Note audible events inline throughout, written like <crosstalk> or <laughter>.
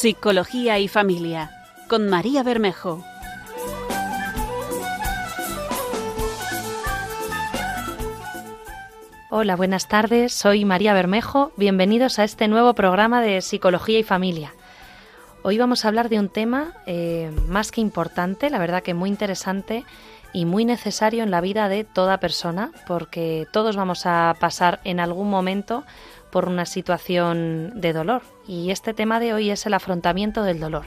Psicología y Familia, con María Bermejo. Hola, buenas tardes, soy María Bermejo, bienvenidos a este nuevo programa de Psicología y Familia. Hoy vamos a hablar de un tema eh, más que importante, la verdad que muy interesante y muy necesario en la vida de toda persona, porque todos vamos a pasar en algún momento por una situación de dolor. Y este tema de hoy es el afrontamiento del dolor,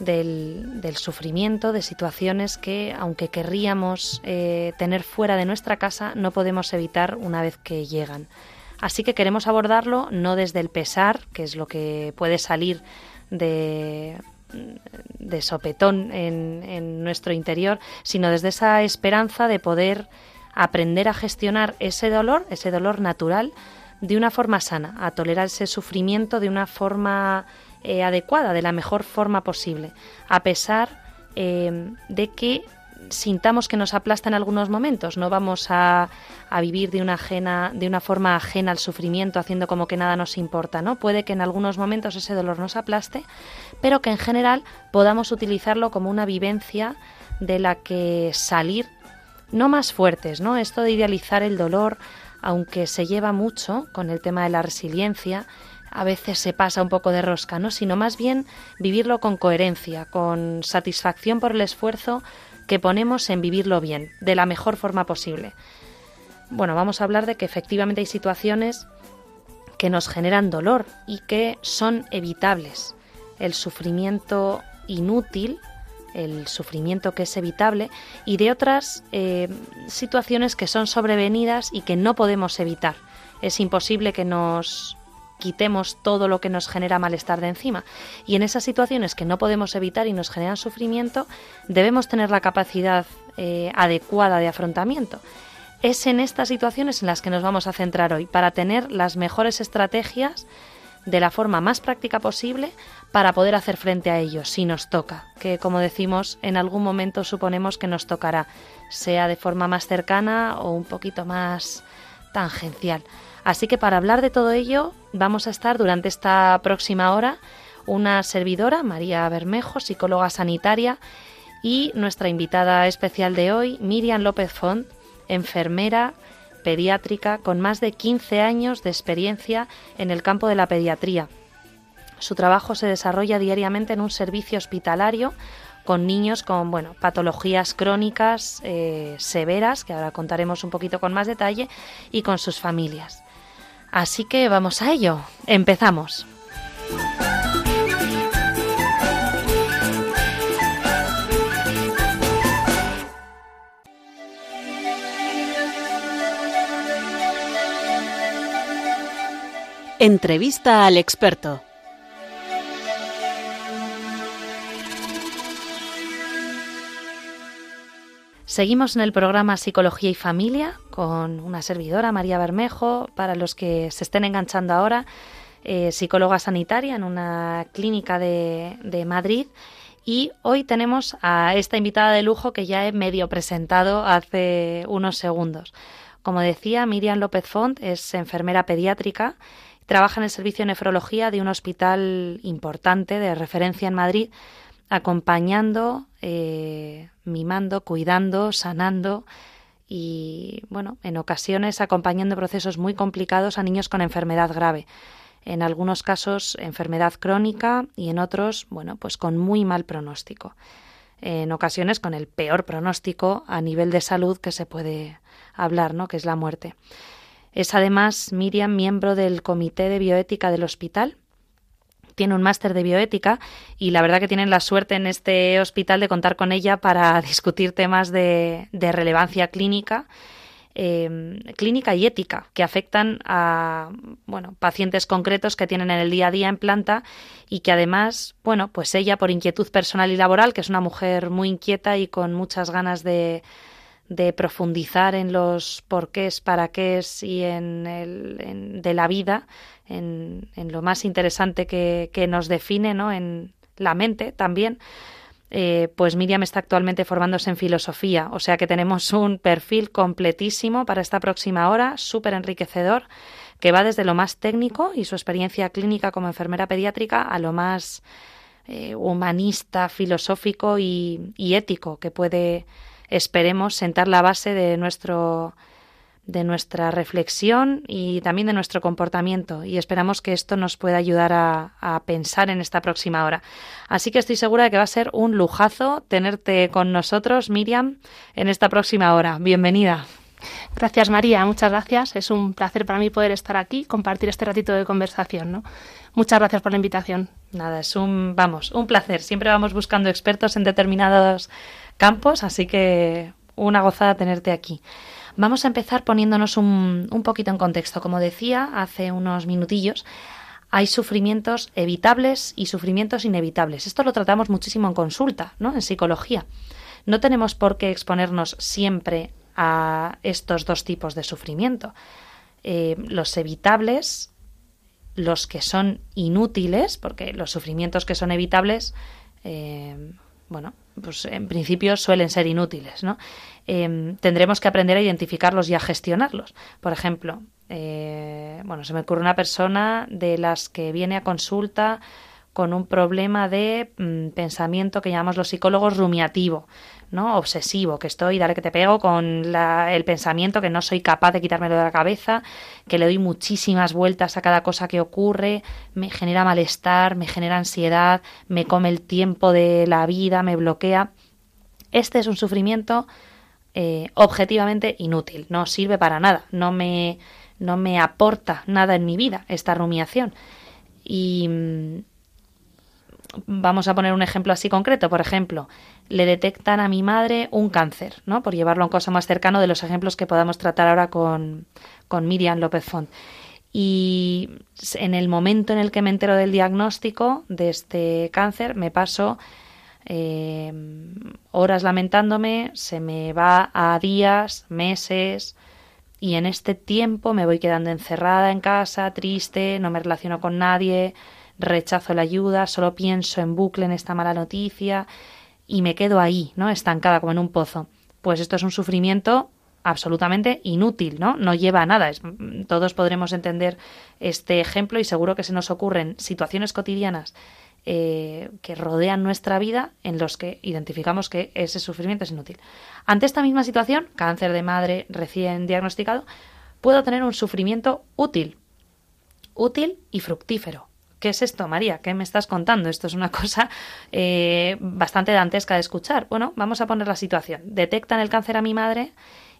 del, sufrimiento, de situaciones que, aunque querríamos eh, tener fuera de nuestra casa, no podemos evitar una vez que llegan. Así que queremos abordarlo no desde el pesar, que es lo que puede salir de, de sopetón en, en nuestro interior, sino desde esa esperanza de poder aprender a gestionar ese dolor, ese dolor natural, de una forma sana, a tolerar ese sufrimiento de una forma eh, adecuada, de la mejor forma posible, a pesar eh, de que sintamos que nos aplasta en algunos momentos. No vamos a, a, vivir de una, ajena, de una forma ajena al sufrimiento, haciendo como que nada nos importa. ¿no? Puede que en algunos momentos ese dolor nos aplaste, pero que en general podamos utilizarlo como una vivencia de la que salir no más fuertes, ¿no? Esto de idealizar el dolor, aunque se lleva mucho con el tema de la resiliencia, a veces se pasa un poco de rosca, ¿no? Sino más bien vivirlo con coherencia, con satisfacción por el esfuerzo que ponemos en vivirlo bien, de la mejor forma posible. Bueno, vamos a hablar de que efectivamente hay situaciones que nos generan dolor y que son evitables. El sufrimiento inútil el sufrimiento que es evitable y de otras eh, situaciones que son sobrevenidas y que no podemos evitar. Es imposible que nos quitemos todo lo que nos genera malestar de encima. Y en esas situaciones que no podemos evitar y nos generan sufrimiento, debemos tener la capacidad eh, adecuada de afrontamiento. Es en estas situaciones en las que nos vamos a centrar hoy, para tener las mejores estrategias de la forma más práctica posible para poder hacer frente a ello si nos toca, que como decimos en algún momento suponemos que nos tocará, sea de forma más cercana o un poquito más tangencial. Así que para hablar de todo ello vamos a estar durante esta próxima hora una servidora, María Bermejo, psicóloga sanitaria, y nuestra invitada especial de hoy, Miriam López Font, enfermera, pediátrica con más de 15 años de experiencia en el campo de la pediatría. Su trabajo se desarrolla diariamente en un servicio hospitalario con niños con bueno, patologías crónicas eh, severas, que ahora contaremos un poquito con más detalle, y con sus familias. Así que vamos a ello. Empezamos. Entrevista al experto. Seguimos en el programa Psicología y Familia con una servidora, María Bermejo, para los que se estén enganchando ahora, eh, psicóloga sanitaria en una clínica de, de Madrid. Y hoy tenemos a esta invitada de lujo que ya he medio presentado hace unos segundos. Como decía, Miriam López Font es enfermera pediátrica Trabaja en el servicio de nefrología de un hospital importante de referencia en Madrid, acompañando, eh, mimando, cuidando, sanando y, bueno, en ocasiones acompañando procesos muy complicados a niños con enfermedad grave. En algunos casos enfermedad crónica y en otros, bueno, pues con muy mal pronóstico. En ocasiones con el peor pronóstico a nivel de salud que se puede hablar, ¿no? Que es la muerte. Es además Miriam miembro del Comité de Bioética del hospital. Tiene un máster de bioética y la verdad que tienen la suerte en este hospital de contar con ella para <laughs> discutir temas de, relevancia clínica. Em, clínica y ética que afectan a bueno pacientes concretos que tienen en el día a día en planta y que además bueno pues ella por inquietud personal y laboral que es una mujer muy inquieta y con muchas ganas de, de profundizar en los porqués, para qué y en, el, de la vida, en, en lo más interesante que, que, nos define, ¿no? En la mente también. Eh, pues Miriam está actualmente formándose en filosofía, o sea que tenemos un perfil completísimo para esta próxima hora, súper enriquecedor, que va desde lo más técnico y su experiencia clínica como enfermera pediátrica a lo más eh, humanista, filosófico y, y ético que puede, esperemos, sentar la base de nuestro de nuestra reflexión y también de nuestro comportamiento y esperamos que esto nos pueda ayudar a, pensar en esta próxima hora. Así que estoy segura de que va a ser un lujazo tenerte con nosotros, Miriam, en esta próxima hora. Bienvenida. Gracias María, muchas gracias. Es un placer para mí poder estar aquí, compartir este ratito de conversación. ¿no? Muchas gracias por la invitación. Nada, es un, vamos, un placer. Siempre vamos buscando expertos en determinados campos, así que una gozada tenerte aquí. Vamos a empezar poniéndonos un, un poquito en contexto. Como decía hace unos minutillos, hay sufrimientos evitables y sufrimientos inevitables. Esto lo tratamos muchísimo en consulta, ¿no? En psicología. No tenemos por qué exponernos siempre a estos dos tipos de sufrimiento. Eh, los evitables, los que son inútiles, porque los sufrimientos que son evitables, eh, bueno, pues en principio suelen ser inútiles, ¿no? Em, tendremos que aprender a identificarlos y a gestionarlos. Por ejemplo, eh, bueno, se me ocurre una persona de las que viene a consulta con un problema de mm, pensamiento que llamamos los psicólogos rumiativo, ¿no? Obsesivo, que estoy, dale que te pego con el pensamiento que no soy capaz de quitármelo de la cabeza, que le doy muchísimas vueltas a cada cosa que ocurre, me genera malestar, me genera ansiedad, me come el tiempo de la vida, me bloquea. Este es un sufrimiento eh, objetivamente inútil, no sirve para nada, no me, no me aporta nada en mi vida esta rumiación. Y mm, vamos a poner un ejemplo así concreto, por ejemplo, le detectan a mi madre un cáncer, ¿no? Por llevarlo a un cosa más cercano de los ejemplos que podamos tratar ahora con, con Miriam López Font. Y en el momento en el que me entero del diagnóstico de este cáncer, me paso eh, horas lamentándome, se me va a días, meses, y en este tiempo me voy quedando encerrada en casa, triste, no me relaciono con nadie, rechazo la ayuda, solo pienso en bucle en esta mala noticia y me quedo ahí, ¿no? Estancada como en un pozo. Pues esto es un sufrimiento absolutamente inútil, ¿no? No lleva a nada. todos podremos entender este ejemplo y seguro que se nos ocurren situaciones cotidianas eh, que rodean nuestra vida en los que identificamos que ese sufrimiento es inútil. Ante esta misma situación, cáncer de madre recién diagnosticado, puedo tener un sufrimiento útil, útil y fructífero. ¿Qué es esto, María? ¿Qué me estás contando? Esto es una <laughs> cosa eh, bastante dantesca de escuchar. Bueno, vamos a poner la situación. Detectan el cáncer a mi madre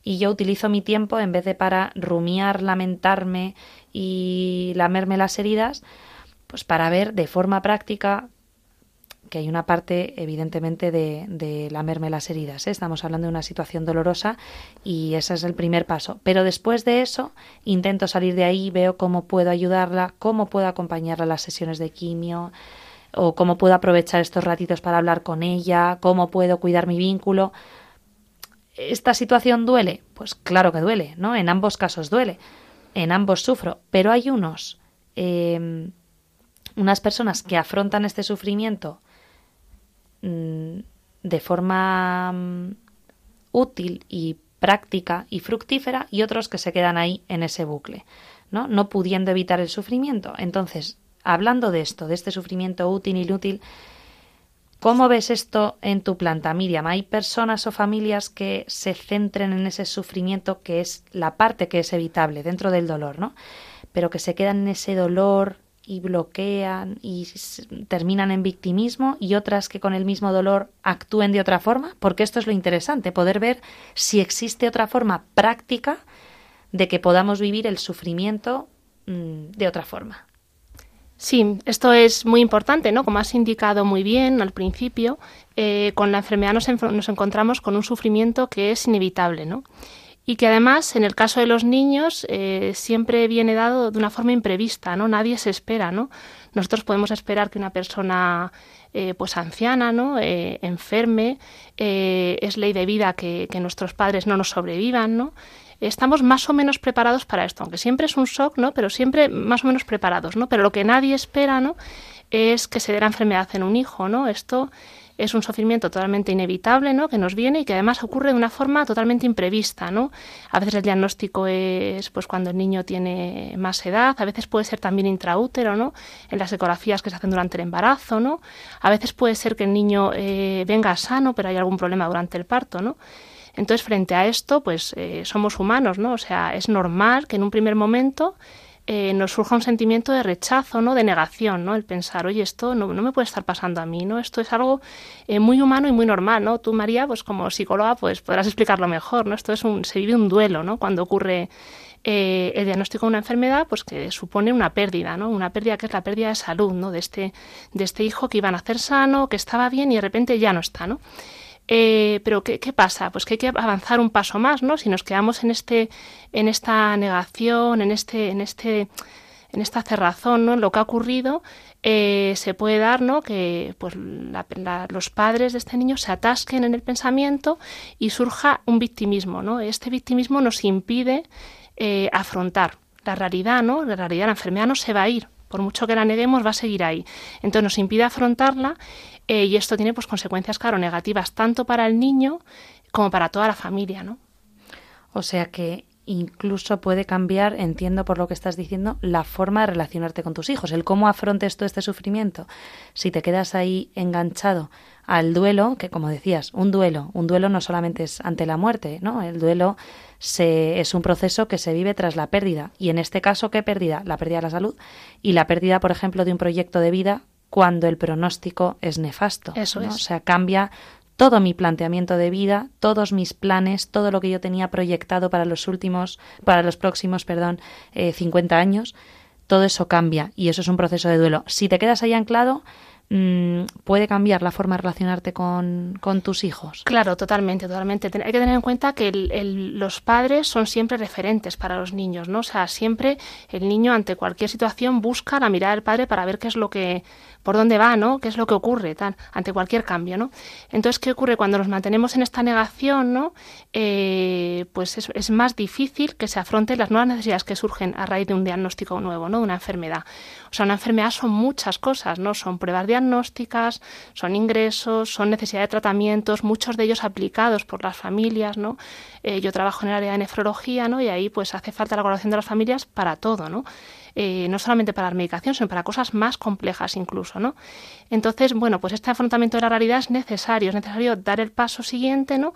y yo utilizo mi tiempo, en vez de para rumiar, lamentarme y lamerme las heridas, pues para ver de forma práctica que hay una parte evidentemente de, de lamerme las heridas. ¿eh? Estamos hablando de una situación dolorosa y ese es el primer paso. Pero después de eso intento salir de ahí, veo cómo puedo ayudarla, cómo puedo acompañarla a las sesiones de quimio o cómo puedo aprovechar estos ratitos para hablar con ella, cómo puedo cuidar mi vínculo. ¿Esta situación duele? Pues claro que duele, ¿no? En ambos casos duele, en ambos sufro, pero hay unos eh, unas personas que afrontan este sufrimiento de forma mm, útil y práctica y fructífera y otros que se quedan ahí en ese bucle, ¿no? No pudiendo evitar el sufrimiento. Entonces, hablando de esto, de este sufrimiento útil e inútil, ¿cómo ves esto en tu planta, Miriam? ¿Hay personas o familias que se centren en ese sufrimiento que es la parte que es evitable dentro del dolor, ¿no? Pero que se quedan en ese dolor y bloquean y terminan en victimismo y otras que con el mismo dolor actúen de otra forma, porque esto es lo interesante, poder ver si existe otra forma práctica de que podamos vivir el sufrimiento mm, de otra forma. Sí, esto es muy importante, ¿no? Como has indicado muy bien al principio, eh, con la enfermedad nos, nos encontramos con un sufrimiento que es inevitable, ¿no? Y que además en el caso de los niños eh, siempre viene dado de una forma imprevista, ¿no? Nadie se espera, ¿no? Nosotros podemos esperar que una persona eh, pues anciana, ¿no? Eh, enferme, es ley de vida que, que, nuestros padres no nos sobrevivan, ¿no? Estamos más o menos preparados para esto, aunque siempre es un shock, ¿no? Pero siempre más o menos preparados, ¿no? Pero lo que nadie espera, ¿no? Es que se dé la enfermedad en un hijo, ¿no? Esto es un sufrimiento totalmente inevitable, ¿no? Que nos viene y que además ocurre de una forma totalmente imprevista, ¿no? A veces el diagnóstico es pues cuando el niño tiene más edad, a veces puede ser también intraútero, ¿no? En las ecografías que se hacen durante el embarazo, ¿no? A veces puede ser que el niño eh, venga sano, pero hay algún problema durante el parto, ¿no? Entonces, frente a esto, pues eh, somos humanos, ¿no? O sea, es normal que en un primer momento eh, nos surja un sentimiento de rechazo, ¿no? De negación, ¿no? El pensar, oye, esto no, me puede estar pasando a mí, ¿no? Esto es algo eh, muy humano y muy normal, ¿no? Tú, María, pues como psicóloga, pues podrás explicarlo mejor, ¿no? Esto es un, se vive un duelo, ¿no? Cuando ocurre eh, el diagnóstico de una enfermedad, pues que supone una pérdida, ¿no? Una pérdida que es la pérdida de salud, ¿no? De este, de este hijo que iba a nacer sano, que estaba bien y de repente ya no está, ¿no? Eh, pero ¿qué, pasa? Pues que hay que avanzar un paso más, ¿no? Si nos quedamos en este, en esta negación, en este, en este, en esta cerrazón, ¿no? Lo que ha ocurrido, eh, se puede dar, ¿no? Que pues los padres de este niño se atasquen en el pensamiento y surja un victimismo, ¿no? Este victimismo nos impide eh, afrontar la realidad, ¿no? La realidad, la enfermedad no se va a ir, por mucho que la neguemos, va a seguir ahí. Entonces nos impide afrontarla eh, y esto tiene pues consecuencias, claro, negativas tanto para el niño como para toda la familia, ¿no? O sea que incluso puede cambiar, entiendo por lo que estás diciendo, la forma de relacionarte con tus hijos, el cómo afrontes todo este sufrimiento. Si te quedas ahí enganchado al duelo, que como decías, un duelo, un duelo no solamente es ante la muerte, ¿no? El duelo se, es un proceso que se vive tras la pérdida. Y en este caso, ¿qué pérdida? La pérdida de la salud y la pérdida, por ejemplo, de un proyecto de vida cuando el pronóstico es nefasto. Eso es. O sea, cambia todo mi planteamiento de vida, todos mis planes, todo lo que yo tenía proyectado para los últimos, para los próximos, perdón, eh, 50 años, todo eso cambia y eso es un proceso de duelo. Si te quedas ahí anclado, Mm, puede cambiar la forma de relacionarte con, tus hijos. Claro, totalmente, totalmente. Hay que tener en cuenta que los padres son siempre referentes para los niños, ¿no? O sea, siempre el niño ante cualquier situación busca la mirada del padre para ver qué es lo que, por dónde va, ¿no? ¿Qué es lo que ocurre tal, ante cualquier cambio, ¿no? Entonces, ¿qué ocurre cuando nos mantenemos en esta negación, ¿no? Eh, pues es, más difícil que se afronten las nuevas necesidades que surgen a raíz de un diagnóstico nuevo, ¿no? De una enfermedad. O sea, una enfermedad son muchas cosas, ¿no? Son pruebas diagnósticas, son ingresos, son necesidad de tratamientos, muchos de ellos aplicados por las familias, ¿no? Eh, yo trabajo en el área de nefrología, ¿no? Y ahí pues hace falta la colaboración de las familias para todo, ¿no? Eh, no solamente para la medicación, sino para cosas más complejas incluso, Entonces, bueno, pues este afrontamiento de la realidad es necesario, es necesario dar el paso siguiente, ¿no?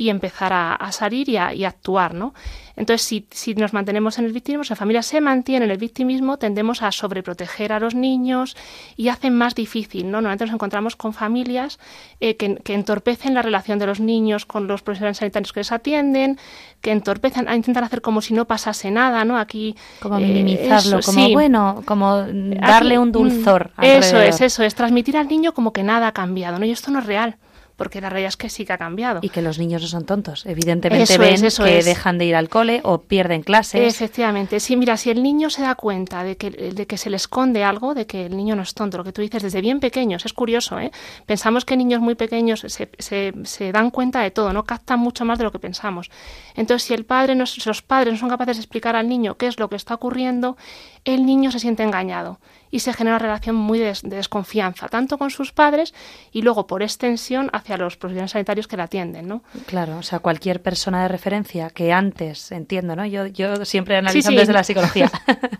Y empezar a, salir y a, actuar, ¿no? Entonces, si, si, nos mantenemos en el victimismo, si la familia se mantiene en el victimismo, tendemos a sobreproteger a los niños y hacen más difícil, ¿no? Normalmente nos encontramos con familias eh, que, entorpecen la relación de los niños con los profesionales sanitarios que les atienden, que entorpecen, intentan hacer como si no pasase nada, ¿no? Aquí... Como minimizarlo, como bueno, como darle un dulzor. Mm, eso es, eso es, transmitir al niño como que nada ha cambiado, ¿no? Y esto no es real porque la realidad es que sí que ha cambiado. Y que los niños no son tontos. Evidentemente ven que dejan de ir al cole o pierden clases. Efectivamente. Sí, mira, si el niño se da cuenta de que, de que se le esconde algo, de que el niño no es tonto, lo que tú dices desde bien pequeños, es curioso, ¿eh? Pensamos que niños muy pequeños se, se, se dan cuenta de todo, no captan mucho más de lo que pensamos. Entonces, si el padre no, si los padres no son capaces de explicar al niño qué es lo que está ocurriendo, el niño se siente engañado y se genera una relación muy de, desconfianza, tanto con sus padres y luego por extensión hacia los profesionales sanitarios que la atienden, ¿no? Claro, o sea, cualquier persona de referencia que antes, entiendo, ¿no? Yo, yo siempre analizo desde la psicología,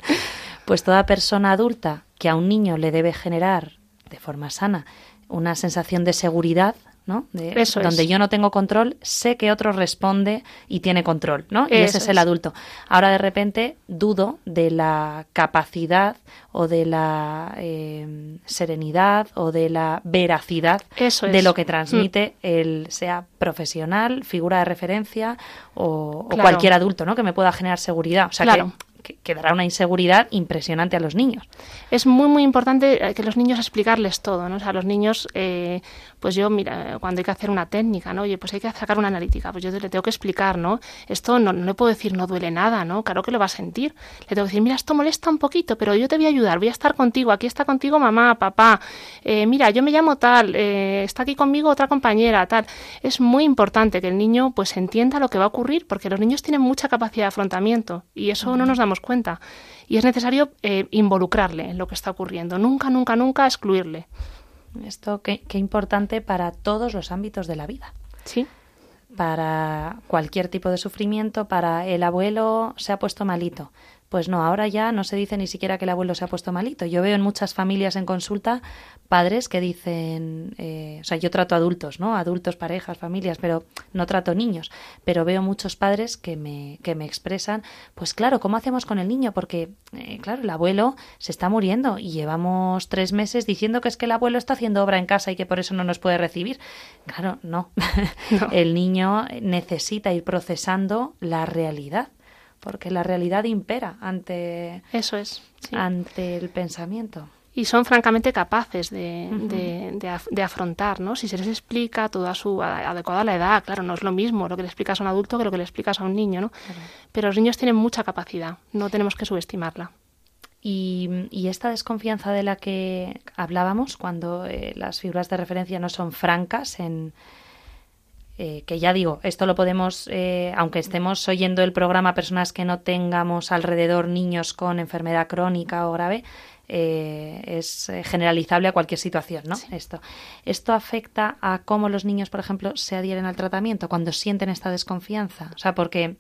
<laughs> pues toda persona adulta que a un niño le debe generar de forma sana una sensación de seguridad, ¿no? Eso donde yo no tengo control, sé que otro responde y tiene control, ¿no? y ese es el adulto. Ahora de repente dudo de la capacidad o de la eh, serenidad o de la veracidad de lo que transmite mm. el sea profesional, figura de referencia o, cualquier adulto, ¿no? Que me pueda generar seguridad. O sea claro que, dará una inseguridad impresionante a los niños. Es muy, muy importante eh, que los niños explicarles todo, ¿no? O sea, los niños, eh, pues yo, mira, cuando hay que hacer una técnica, ¿no? Oye, pues hay que sacar una analítica, pues yo le tengo que explicar, ¿no? Esto no, no le puedo decir no duele nada, ¿no? Claro que lo va a sentir. Le tengo que decir, mira, esto molesta un poquito, pero yo te voy a ayudar, voy a estar contigo, aquí está contigo mamá, papá, eh, mira, yo me llamo tal, está aquí conmigo otra compañera, tal. Es muy importante que el niño, pues, entienda lo que va a ocurrir, porque los niños tienen mucha capacidad de afrontamiento y eso no nos damos cuenta. Y es necesario eh, involucrarle en lo que está ocurriendo. Nunca, nunca, nunca excluirle. Esto qué, qué importante para todos los ámbitos de la vida. Sí para cualquier tipo de sufrimiento, para el abuelo se ha puesto malito. Pues no, ahora ya no se dice ni siquiera que el abuelo se ha puesto malito. Yo veo en muchas familias en consulta padres que dicen, eh, o sea, yo trato adultos, ¿no? Adultos, parejas, familias, pero no trato niños. Pero veo muchos padres que me, que me expresan, pues claro, ¿cómo hacemos con el niño? Porque, eh, claro, el abuelo se está muriendo y llevamos tres meses diciendo que es que el abuelo está haciendo obra en casa y que por eso no nos puede recibir. Claro, no. <laughs> no. el niño necesita ir procesando la realidad porque la realidad impera ante eso es ante el pensamiento y son francamente capaces de, de, afrontar, ¿no? Si se les explica toda su adecuada a la edad, claro, no es lo mismo lo que le explicas a un adulto que lo que le explicas a un niño, ¿no? Pero los niños tienen mucha capacidad, no tenemos que subestimarla. Y, y esta desconfianza de la que hablábamos, cuando eh, las figuras de referencia no son francas en, eh, que ya digo, esto lo podemos, eh, aunque estemos oyendo el programa personas que no tengamos alrededor niños con enfermedad crónica o grave, eh, es generalizable a cualquier situación, ¿no? Esto. Esto afecta a cómo los niños, por ejemplo, se adhieren al tratamiento cuando sienten esta desconfianza. O sea, porque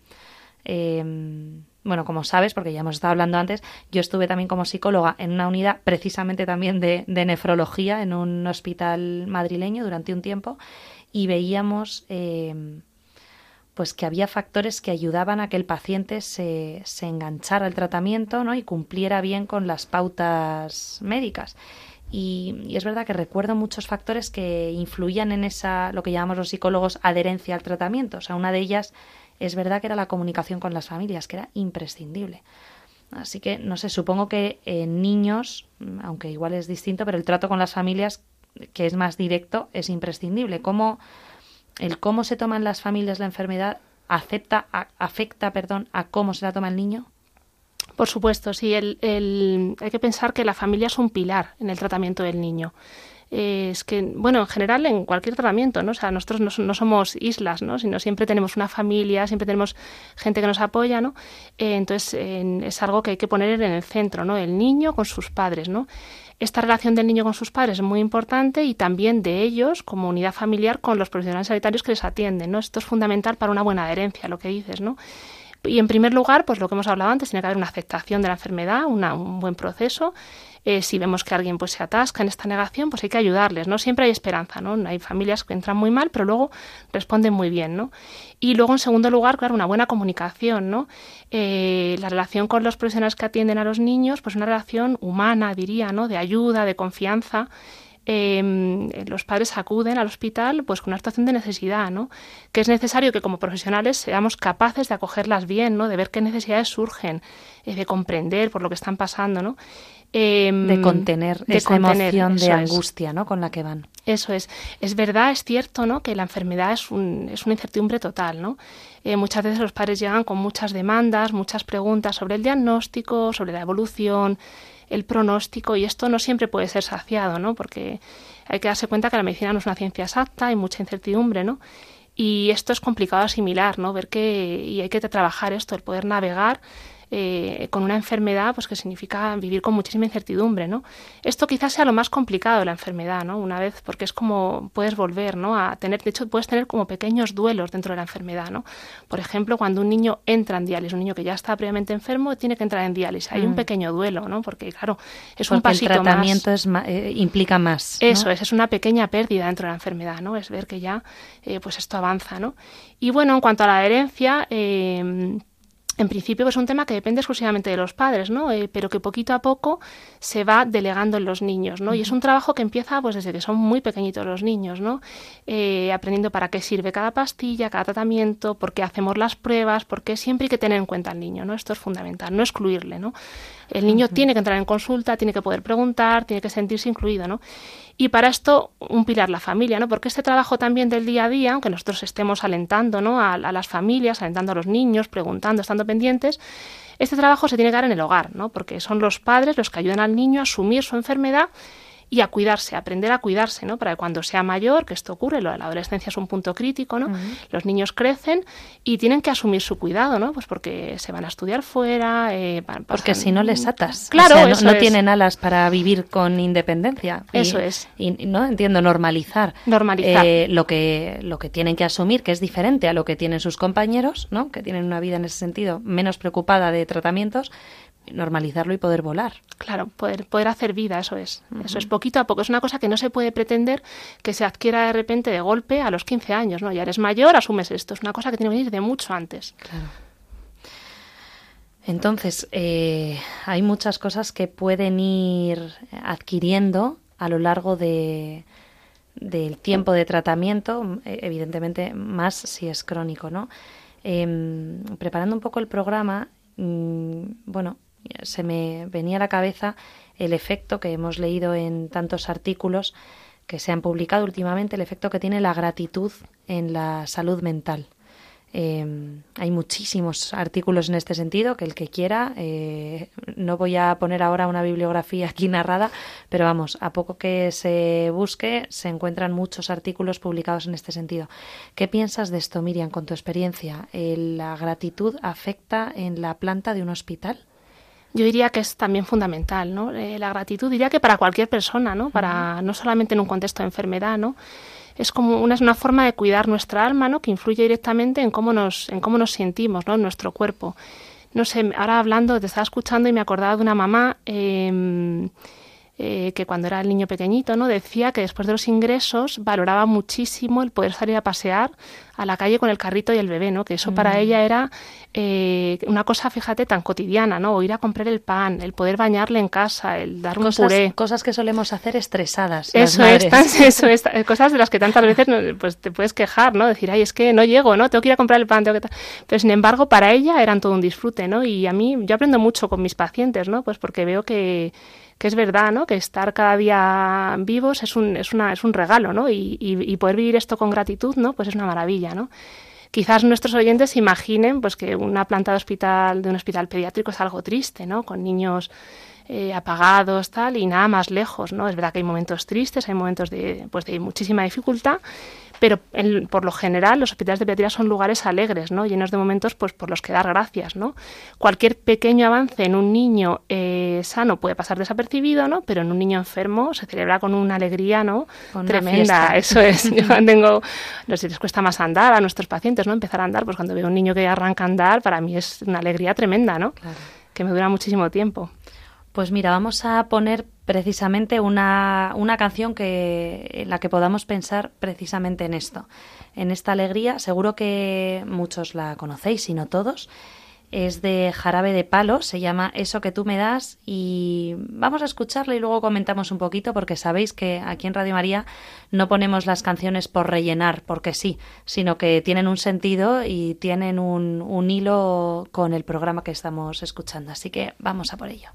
bueno, como sabes, porque ya hemos estado hablando antes, yo estuve también como psicóloga en una unidad precisamente también de, de nefrología en un hospital madrileño durante un tiempo y veíamos eh, pues que había factores que ayudaban a que el paciente se, se enganchara al tratamiento ¿no? y cumpliera bien con las pautas médicas. Y, y, es verdad que recuerdo muchos factores que influían en esa, lo que llamamos los psicólogos, adherencia al tratamiento. O sea, una de ellas es verdad que era la comunicación con las familias, que era imprescindible. Así que, no sé, supongo que en niños, aunque igual es distinto, pero el trato con las familias que es más directo, es imprescindible. Cómo, el cómo se toman las familias la enfermedad acepta, afecta perdón, a cómo se la toma el niño. Por supuesto, sí. El, el, hay que pensar que la familia es un pilar en el tratamiento del niño. Eh, es que, bueno, en general en cualquier tratamiento, ¿no? O sea, nosotros no, no, somos islas, ¿no? Sino siempre tenemos una familia, siempre tenemos gente que nos apoya, ¿no? Eh, entonces, es algo que hay que poner en el centro, ¿no? El niño con sus padres, ¿no? Esta relación del niño con sus padres es muy importante y también de ellos como unidad familiar con los profesionales sanitarios que les atienden, ¿no? Esto es fundamental para una buena adherencia, lo que dices, ¿no? Y en primer lugar, pues lo que hemos hablado antes, tiene que haber una aceptación de la enfermedad, una, un buen proceso. Eh, si vemos que alguien pues se atasca en esta negación, pues hay que ayudarles, ¿no? Siempre hay esperanza, ¿no? Hay familias que entran muy mal, pero luego responden muy bien, ¿no? Y luego, en segundo lugar, claro, una buena comunicación, ¿no? Eh, la relación con los profesionales que atienden a los niños, pues una relación humana, diría, ¿no? De ayuda, de confianza. Eh, los padres acuden al hospital pues con una situación de necesidad, ¿no? Que es necesario que como profesionales seamos capaces de acogerlas bien, ¿no? De ver qué necesidades surgen, eh, de comprender por lo que están pasando, ¿no? Eh, de contener de esa emoción de angustia, ¿no? Con la que van. Eso es. Es verdad, es cierto, ¿no? Que la enfermedad es, un, es una incertidumbre total, ¿no? Eh, muchas veces los padres llegan con muchas demandas, muchas preguntas sobre el diagnóstico, sobre la evolución, el pronóstico y esto no siempre puede ser saciado, ¿no? Porque hay que darse cuenta que la medicina no es una ciencia exacta, hay mucha incertidumbre, ¿no? Y esto es complicado asimilar, ¿no? Ver que y hay que trabajar esto, el poder navegar eh, con una enfermedad pues que significa vivir con muchísima incertidumbre, ¿no? Esto quizás sea lo más complicado de la enfermedad, ¿no? Una vez, porque es como puedes volver, ¿no? A tener, de hecho, puedes tener como pequeños duelos dentro de la enfermedad, ¿no? Por ejemplo, cuando un niño entra en diálisis, un niño que ya está previamente enfermo tiene que entrar en diálisis, hay un mm. pequeño duelo, ¿no? Porque, claro, es un pasito el tratamiento Es eh, implica más. Eso es, es una pequeña pérdida dentro de la enfermedad, ¿no? Es ver que ya, eh, pues esto avanza, ¿no? Y bueno, en cuanto a la adherencia, eh, en principio es un tema que depende exclusivamente de los padres, ¿no? Eh, pero que poquito a poco se va delegando en los niños, ¿no? Y es un trabajo que empieza pues desde que son muy pequeñitos los niños, ¿no? Eh, aprendiendo para qué sirve cada pastilla, cada tratamiento, por qué hacemos las pruebas, porque siempre hay que tener en cuenta al niño, ¿no? Esto es fundamental, no excluirle, ¿no? El niño tiene que entrar en consulta, tiene que poder preguntar, tiene que sentirse incluido, ¿no? Y para esto, un pilar la familia, ¿no? Porque este trabajo también del día a día, aunque nosotros estemos alentando, ¿no? A, a las familias, alentando a los niños, preguntando, estando pendientes, este trabajo se tiene que dar en el hogar, ¿no? Porque son los padres los que ayudan al niño a asumir su enfermedad y a cuidarse, aprender a cuidarse, ¿no? Para que cuando sea mayor, que esto ocurre, la adolescencia es un punto crítico, ¿no? Los niños crecen y tienen que asumir su cuidado, ¿no? Pues porque se van a estudiar fuera, eh, porque si no les atas, claro, no, tienen alas para vivir con independencia. eso es. Y no entiendo normalizar, normalizar. Eh, lo que lo que tienen que asumir, que es diferente a lo que tienen sus compañeros, ¿no? Que tienen una vida en ese sentido menos preocupada de tratamientos, normalizarlo y poder volar. Claro, poder, poder hacer vida, eso es. Eso es poquito a poco. Es una cosa que no se puede pretender que se adquiera de repente de golpe a los 15 años, ¿no? Ya eres mayor, asumes esto. Es una cosa que tiene que venir de mucho antes. Claro. Entonces, eh, hay muchas cosas que pueden ir adquiriendo a lo largo de, del tiempo de tratamiento, evidentemente más si es crónico, ¿no? Em, preparando un poco el programa, mm, bueno, se me venía a la cabeza el efecto que hemos leído en tantos artículos que se han publicado últimamente, el efecto que tiene la gratitud en la salud mental. Eh, hay muchísimos artículos en este sentido, que el que quiera, eh, no voy a poner ahora una bibliografía aquí narrada, pero vamos, a poco que se busque, se encuentran muchos artículos publicados en este sentido. ¿Qué piensas de esto, Miriam, con tu experiencia? ¿La gratitud afecta en la planta de un hospital? Yo diría que es también fundamental, ¿no? Eh, la gratitud diría que para cualquier persona, ¿no? Para no solamente en un contexto de enfermedad, ¿no? Es como una, es una forma de cuidar nuestra alma, ¿no? Que influye directamente en cómo nos, en cómo nos sentimos, ¿no? En nuestro cuerpo. No sé, ahora hablando, te estaba escuchando y me acordaba de una mamá eh, eh, que cuando era el niño pequeñito, ¿no? Decía que después de los ingresos valoraba muchísimo el poder salir a pasear a la calle con el carrito y el bebé, ¿no? Que eso para mm. ella era eh, una cosa, fíjate, tan cotidiana, ¿no? O ir a comprar el pan, el poder bañarle en casa, el dar un puré. Cosas que solemos hacer estresadas. Eso es, <laughs> eso es, cosas de las que tantas veces pues te puedes quejar, ¿no? Decir, ay, es que no llego, ¿no? Tengo que ir a comprar el pan, tengo que... Pero sin embargo, para ella eran todo un disfrute, ¿no? Y a mí, yo aprendo mucho con mis pacientes, ¿no? Pues porque veo que que es verdad, ¿no? Que estar cada día vivos es un, es una, es un regalo, ¿no? Y, y, poder vivir esto con gratitud, ¿no? Pues es una maravilla, ¿no? Quizás nuestros oyentes imaginen pues que una planta de hospital, de un hospital pediátrico es algo triste, ¿no? Con niños eh, apagados, tal, y nada más lejos, ¿no? Es verdad que hay momentos tristes, hay momentos de, pues de muchísima dificultad, pero por lo general los hospitales de pediatría son lugares alegres, ¿no? llenos de momentos pues, por los que dar gracias. ¿no? Cualquier pequeño avance en un niño eh, sano puede pasar desapercibido, ¿no? pero en un niño enfermo se celebra con una alegría ¿no? tremenda. Eso es. <laughs> Yo tengo, no sé, les cuesta más andar a nuestros pacientes, ¿no? empezar a andar, pues cuando veo un niño que arranca a andar, para mí es una alegría tremenda, ¿no? que me dura muchísimo tiempo. Pues mira, vamos a poner precisamente una, una canción que, en la que podamos pensar precisamente en esto, en esta alegría. Seguro que muchos la conocéis, si no todos. Es de Jarabe de Palo, se llama Eso que tú me das y vamos a escucharla y luego comentamos un poquito porque sabéis que aquí en Radio María no ponemos las canciones por rellenar, porque sí, sino que tienen un sentido y tienen un, un hilo con el programa que estamos escuchando. Así que vamos a por ello.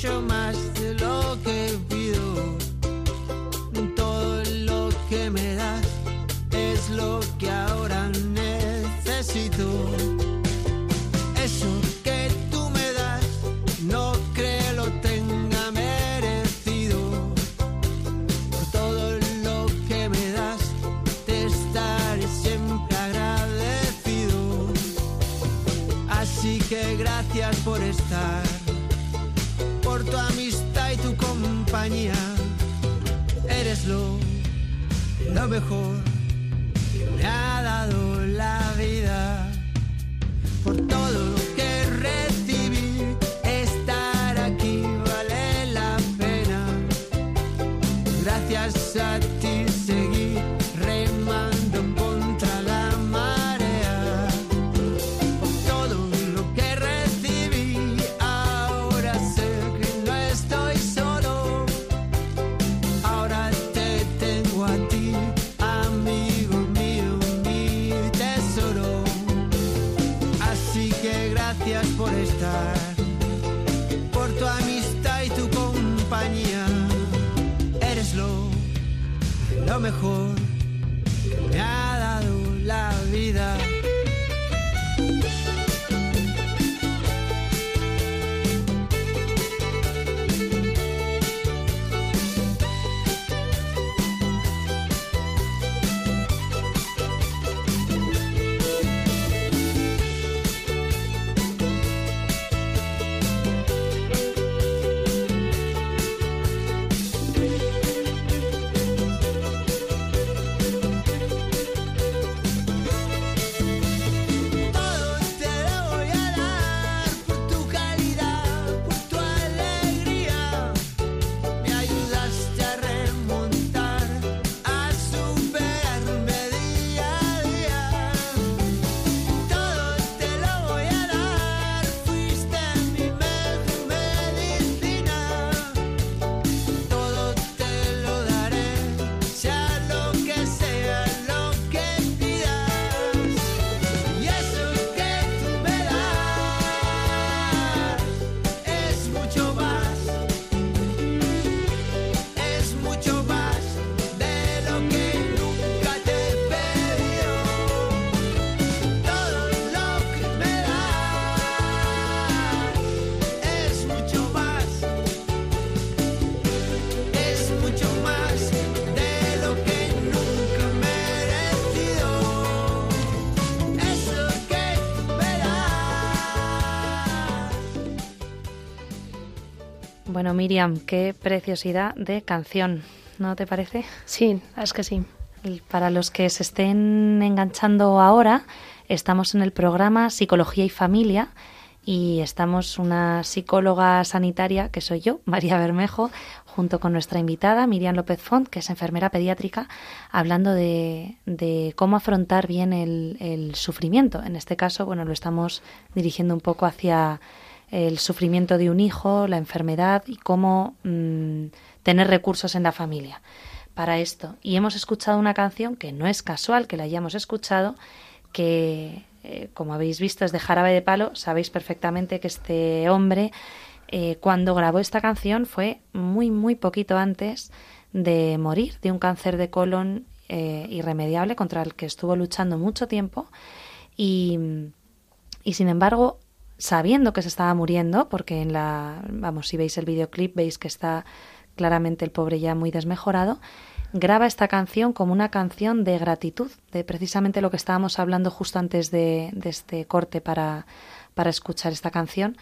Mejor me Bueno, Miriam, qué preciosidad de canción, ¿no te parece? Sí, es que sí. Para los que se estén enganchando ahora, estamos en el programa Psicología y Familia y estamos una psicóloga sanitaria, que soy yo, <laughs> María Bermejo, junto con nuestra invitada, Miriam López Font, que es enfermera pediátrica, hablando de, cómo afrontar bien el, sufrimiento. En este caso, bueno, lo estamos dirigiendo un poco hacia el sufrimiento de un hijo, la enfermedad y cómo mm, tener recursos en la familia para esto. Y hemos escuchado una canción que no es casual que la hayamos escuchado, que eh, como habéis visto es de Jarabe de Palo, sabéis perfectamente que este hombre eh, cuando grabó esta canción fue muy, muy poquito antes de morir de un cáncer de colon eh, irremediable contra el que estuvo luchando mucho tiempo y, y sin embargo sabiendo que se estaba muriendo porque en la vamos si veis el videoclip veis que está claramente el pobre ya muy desmejorado graba esta canción como una canción de gratitud, de precisamente lo que estábamos hablando justo antes de, este corte para, para escuchar esta canción,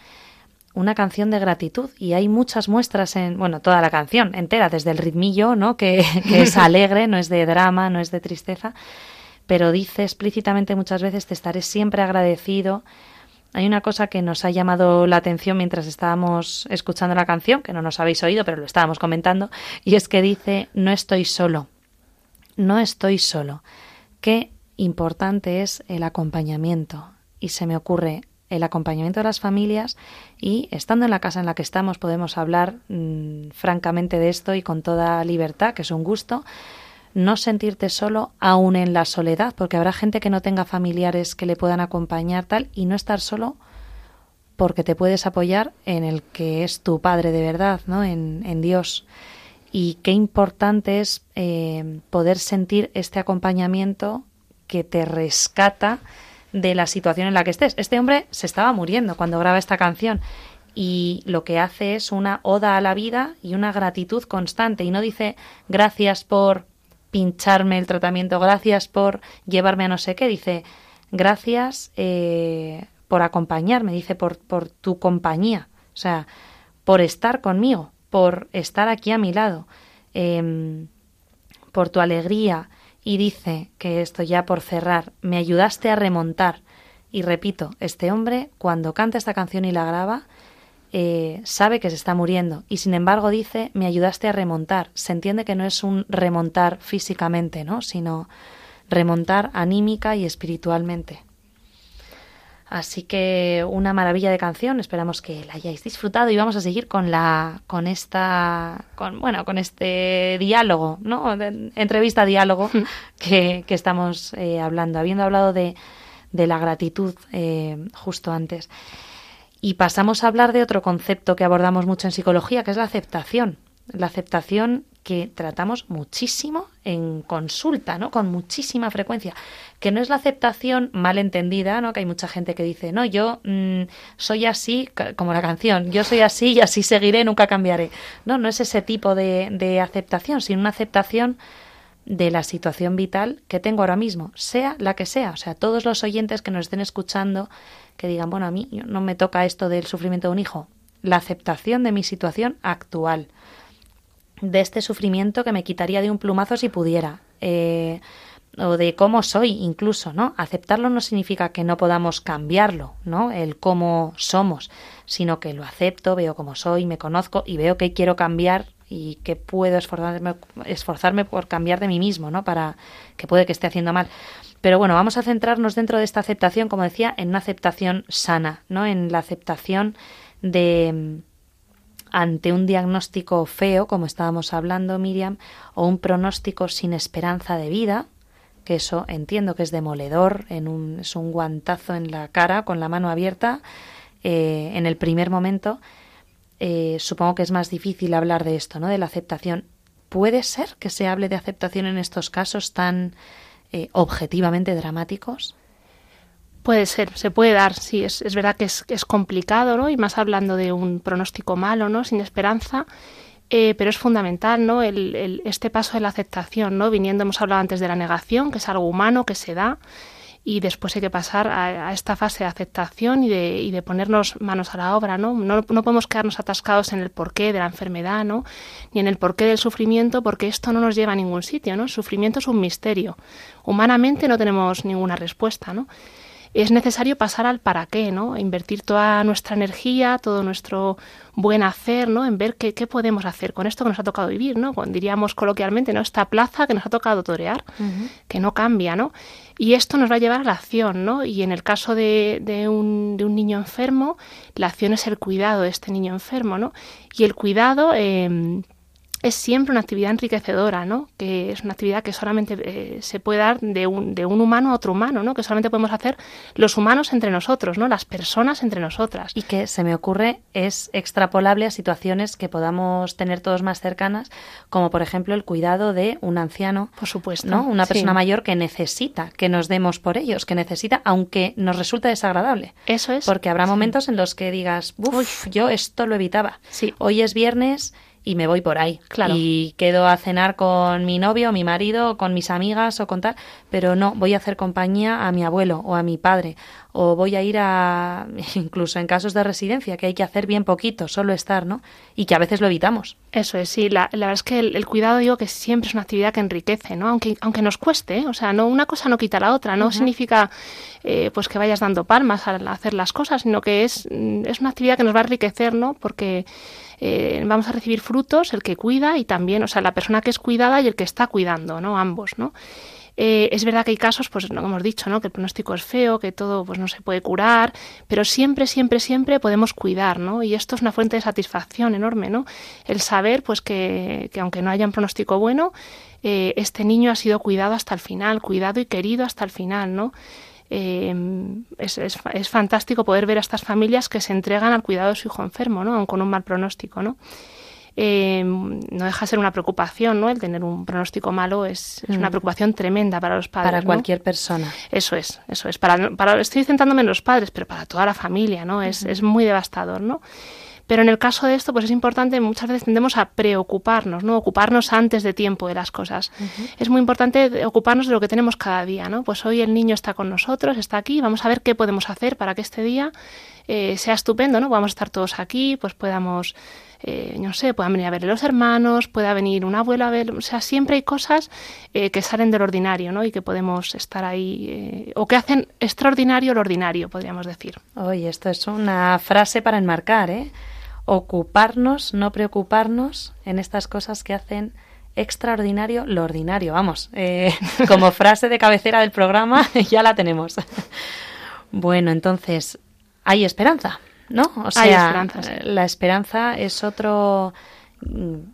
una canción de gratitud y hay muchas muestras en, bueno, toda la canción entera, desde el ritmillo, ¿no? Que, que, es <laughs> alegre, no es de drama, no es de tristeza, pero dice explícitamente muchas veces te estaré siempre agradecido, hay una cosa que nos ha llamado la atención mientras estábamos escuchando la canción, que no nos habéis oído, pero lo estábamos comentando, y es que dice, no estoy solo, no estoy solo. Qué importante es el acompañamiento. Y se me ocurre el acompañamiento de las familias y estando en la casa en la que estamos podemos hablar mm, francamente de esto y con toda libertad, que es un gusto, no sentirte solo aún en la soledad, porque habrá gente que no tenga familiares que le puedan acompañar tal y no estar solo porque te puedes apoyar en el que es tu Padre de verdad, ¿no? En, en Dios. Y qué importante es eh, poder sentir este acompañamiento que te rescata de la situación en la que estés. Este hombre se estaba muriendo cuando graba esta canción y lo que hace es una oda a la vida y una gratitud constante y no dice gracias por pincharme el tratamiento, gracias por llevarme a no sé qué, dice, gracias eh, por acompañarme, dice, por, por tu compañía, o sea, por estar conmigo, por estar aquí a mi lado, em, por tu alegría. Y dice que esto ya por cerrar, me ayudaste a remontar. Y repito, este hombre cuando canta esta canción y la graba, eh, sabe que se está muriendo y sin embargo dice me ayudaste a remontar. Se entiende que no es un remontar físicamente, ¿no? sino remontar anímica y espiritualmente. Así que una maravilla de canción, esperamos que la hayáis disfrutado y vamos a seguir con la con esta con bueno, con este diálogo, ¿no? entrevista diálogo <laughs> que, que estamos eh, hablando, habiendo hablado de, de la gratitud eh, justo antes. Y pasamos a hablar de otro concepto que abordamos mucho en psicología, que es la aceptación. La aceptación que tratamos muchísimo en consulta, ¿no? Con muchísima frecuencia. Que no es la aceptación mal entendida, ¿no? Que hay mucha gente que dice, no, yo mm, soy así, como la canción, yo soy así y así seguiré, nunca cambiaré. No, no es ese tipo de, de aceptación, sino una aceptación de la situación vital que tengo ahora mismo, sea la que sea. O sea, todos los oyentes que nos estén escuchando que digan, bueno, a mí no me toca esto del sufrimiento de un hijo. La aceptación de mi situación actual, de este sufrimiento que me quitaría de un plumazo si pudiera, eh, o de cómo soy incluso, ¿no? Aceptarlo no significa que no podamos cambiarlo, ¿no? El cómo somos, sino que lo acepto, veo cómo soy, me conozco y veo que quiero cambiar y que puedo esforzarme, esforzarme por cambiar de mí mismo, ¿no? Para que puede que esté haciendo mal. Pero bueno, vamos a centrarnos dentro de esta aceptación, como decía, en una aceptación sana, ¿no? En la aceptación de ante un diagnóstico feo, como estábamos hablando, Miriam, o un pronóstico sin esperanza de vida, que eso entiendo que es demoledor, en un, es un guantazo en la cara con la mano abierta eh, en el primer momento. Eh, supongo que es más difícil hablar de esto, ¿no? De la aceptación. ¿Puede ser que se hable de aceptación en estos casos tan eh, objetivamente dramáticos? Puede ser, se puede dar, sí, es, es verdad que es, es, complicado, ¿no? Y más hablando de un pronóstico malo, ¿no? Sin esperanza, eh, pero es fundamental, ¿no? El, el, este paso de la aceptación, ¿no? Viniendo, hemos hablado antes de la negación, que es algo humano, que se da, y después hay que pasar a, esta fase de aceptación y de, y de, ponernos manos a la obra, ¿no? ¿no? ¿no? podemos quedarnos atascados en el porqué de la enfermedad, ¿no? Ni en el porqué del sufrimiento, porque esto no nos lleva a ningún sitio, ¿no? El sufrimiento es un misterio. Humanamente no tenemos ninguna respuesta, ¿no? Es necesario pasar al para qué, ¿no? Invertir toda nuestra energía, todo nuestro buen hacer, ¿no? En ver qué, qué podemos hacer con esto que nos ha tocado vivir, ¿no? diríamos coloquialmente, ¿no? Esta plaza que nos ha tocado torear, que no cambia, ¿no? Y esto nos va a llevar a la acción, ¿no? Y en el caso de, de, un, de un niño enfermo, la acción es el cuidado de este niño enfermo, ¿no? Y el cuidado... Eh, es siempre una actividad enriquecedora, ¿no? Que es una actividad que solamente eh, se puede dar de un, de un humano a otro humano, ¿no? Que solamente podemos hacer los humanos entre nosotros, ¿no? Las personas entre nosotras. Y que se me ocurre es extrapolable a situaciones que podamos tener todos más cercanas, como por ejemplo el cuidado de un anciano, por supuesto, ¿no? Una persona mayor que necesita que nos demos por ellos, que necesita, aunque nos resulte desagradable. Eso es. Porque habrá momentos en los que digas, uff, yo esto lo evitaba. Sí. Hoy es viernes y me voy por ahí. Claro. Y quedo a cenar con mi novio, mi marido, con mis amigas o con tal, pero no, voy a hacer compañía a mi abuelo o a mi padre o voy a ir a <laughs> incluso en casos de residencia que hay que hacer bien poquito, solo estar, ¿no? Y que a veces lo evitamos. Eso es, sí, la, verdad es que el, cuidado digo que siempre es una actividad que enriquece, ¿no? Aunque aunque nos cueste, ¿eh? o sea, no una cosa no quita la otra, no significa eh, pues que vayas dando palmas al hacer las cosas, sino que es es una actividad que nos va a enriquecer, ¿no? Porque eh, vamos a recibir frutos, el que cuida y también, o sea, la persona que es cuidada y el que está cuidando, ¿no? Ambos, ¿no? Eh, es verdad que hay casos, pues lo hemos dicho, ¿no? que el pronóstico es feo, que todo pues no se puede curar, pero siempre, siempre, siempre podemos cuidar, ¿no? Y esto es una fuente de satisfacción enorme, ¿no? El saber, pues que, que aunque no haya un pronóstico bueno, eh, este niño ha sido cuidado hasta el final, cuidado y querido hasta el final, ¿no? Em, es, es, fantástico poder ver a estas familias que se entregan al cuidado de su hijo enfermo, ¿no? Aun con un mal pronóstico, ¿no? Em, no deja de ser una preocupación, ¿no? El tener un pronóstico malo es, una mm. preocupación tremenda para los padres. Para cualquier persona. Eso es, eso es. Para, para, estoy centrándome en los padres, pero para toda la familia, ¿no? Es, es muy devastador, ¿no? Pero en el caso de esto, pues es importante, muchas veces tendemos a preocuparnos, ¿no? Ocuparnos antes de tiempo de las cosas. Es muy importante ocuparnos de lo que tenemos cada día, ¿no? Pues hoy el niño está con nosotros, está aquí, vamos a ver qué podemos hacer para que este día eh, sea estupendo, ¿no? Vamos a estar todos aquí, pues podamos, eh, no sé, puedan venir a ver los hermanos, pueda venir un abuelo a ver, o sea, siempre hay cosas eh, que salen del ordinario, ¿no? Y que podemos estar ahí, o que hacen extraordinario lo ordinario, podríamos decir. Oye, esto es una frase para enmarcar, ¿eh? Ocuparnos, no preocuparnos en estas cosas que hacen extraordinario lo ordinario. Vamos, eh, <laughs> como frase de cabecera del programa <laughs> ya la tenemos. bueno, entonces, hay esperanza, ¿no? O sea, hay esperanza, la esperanza es otro,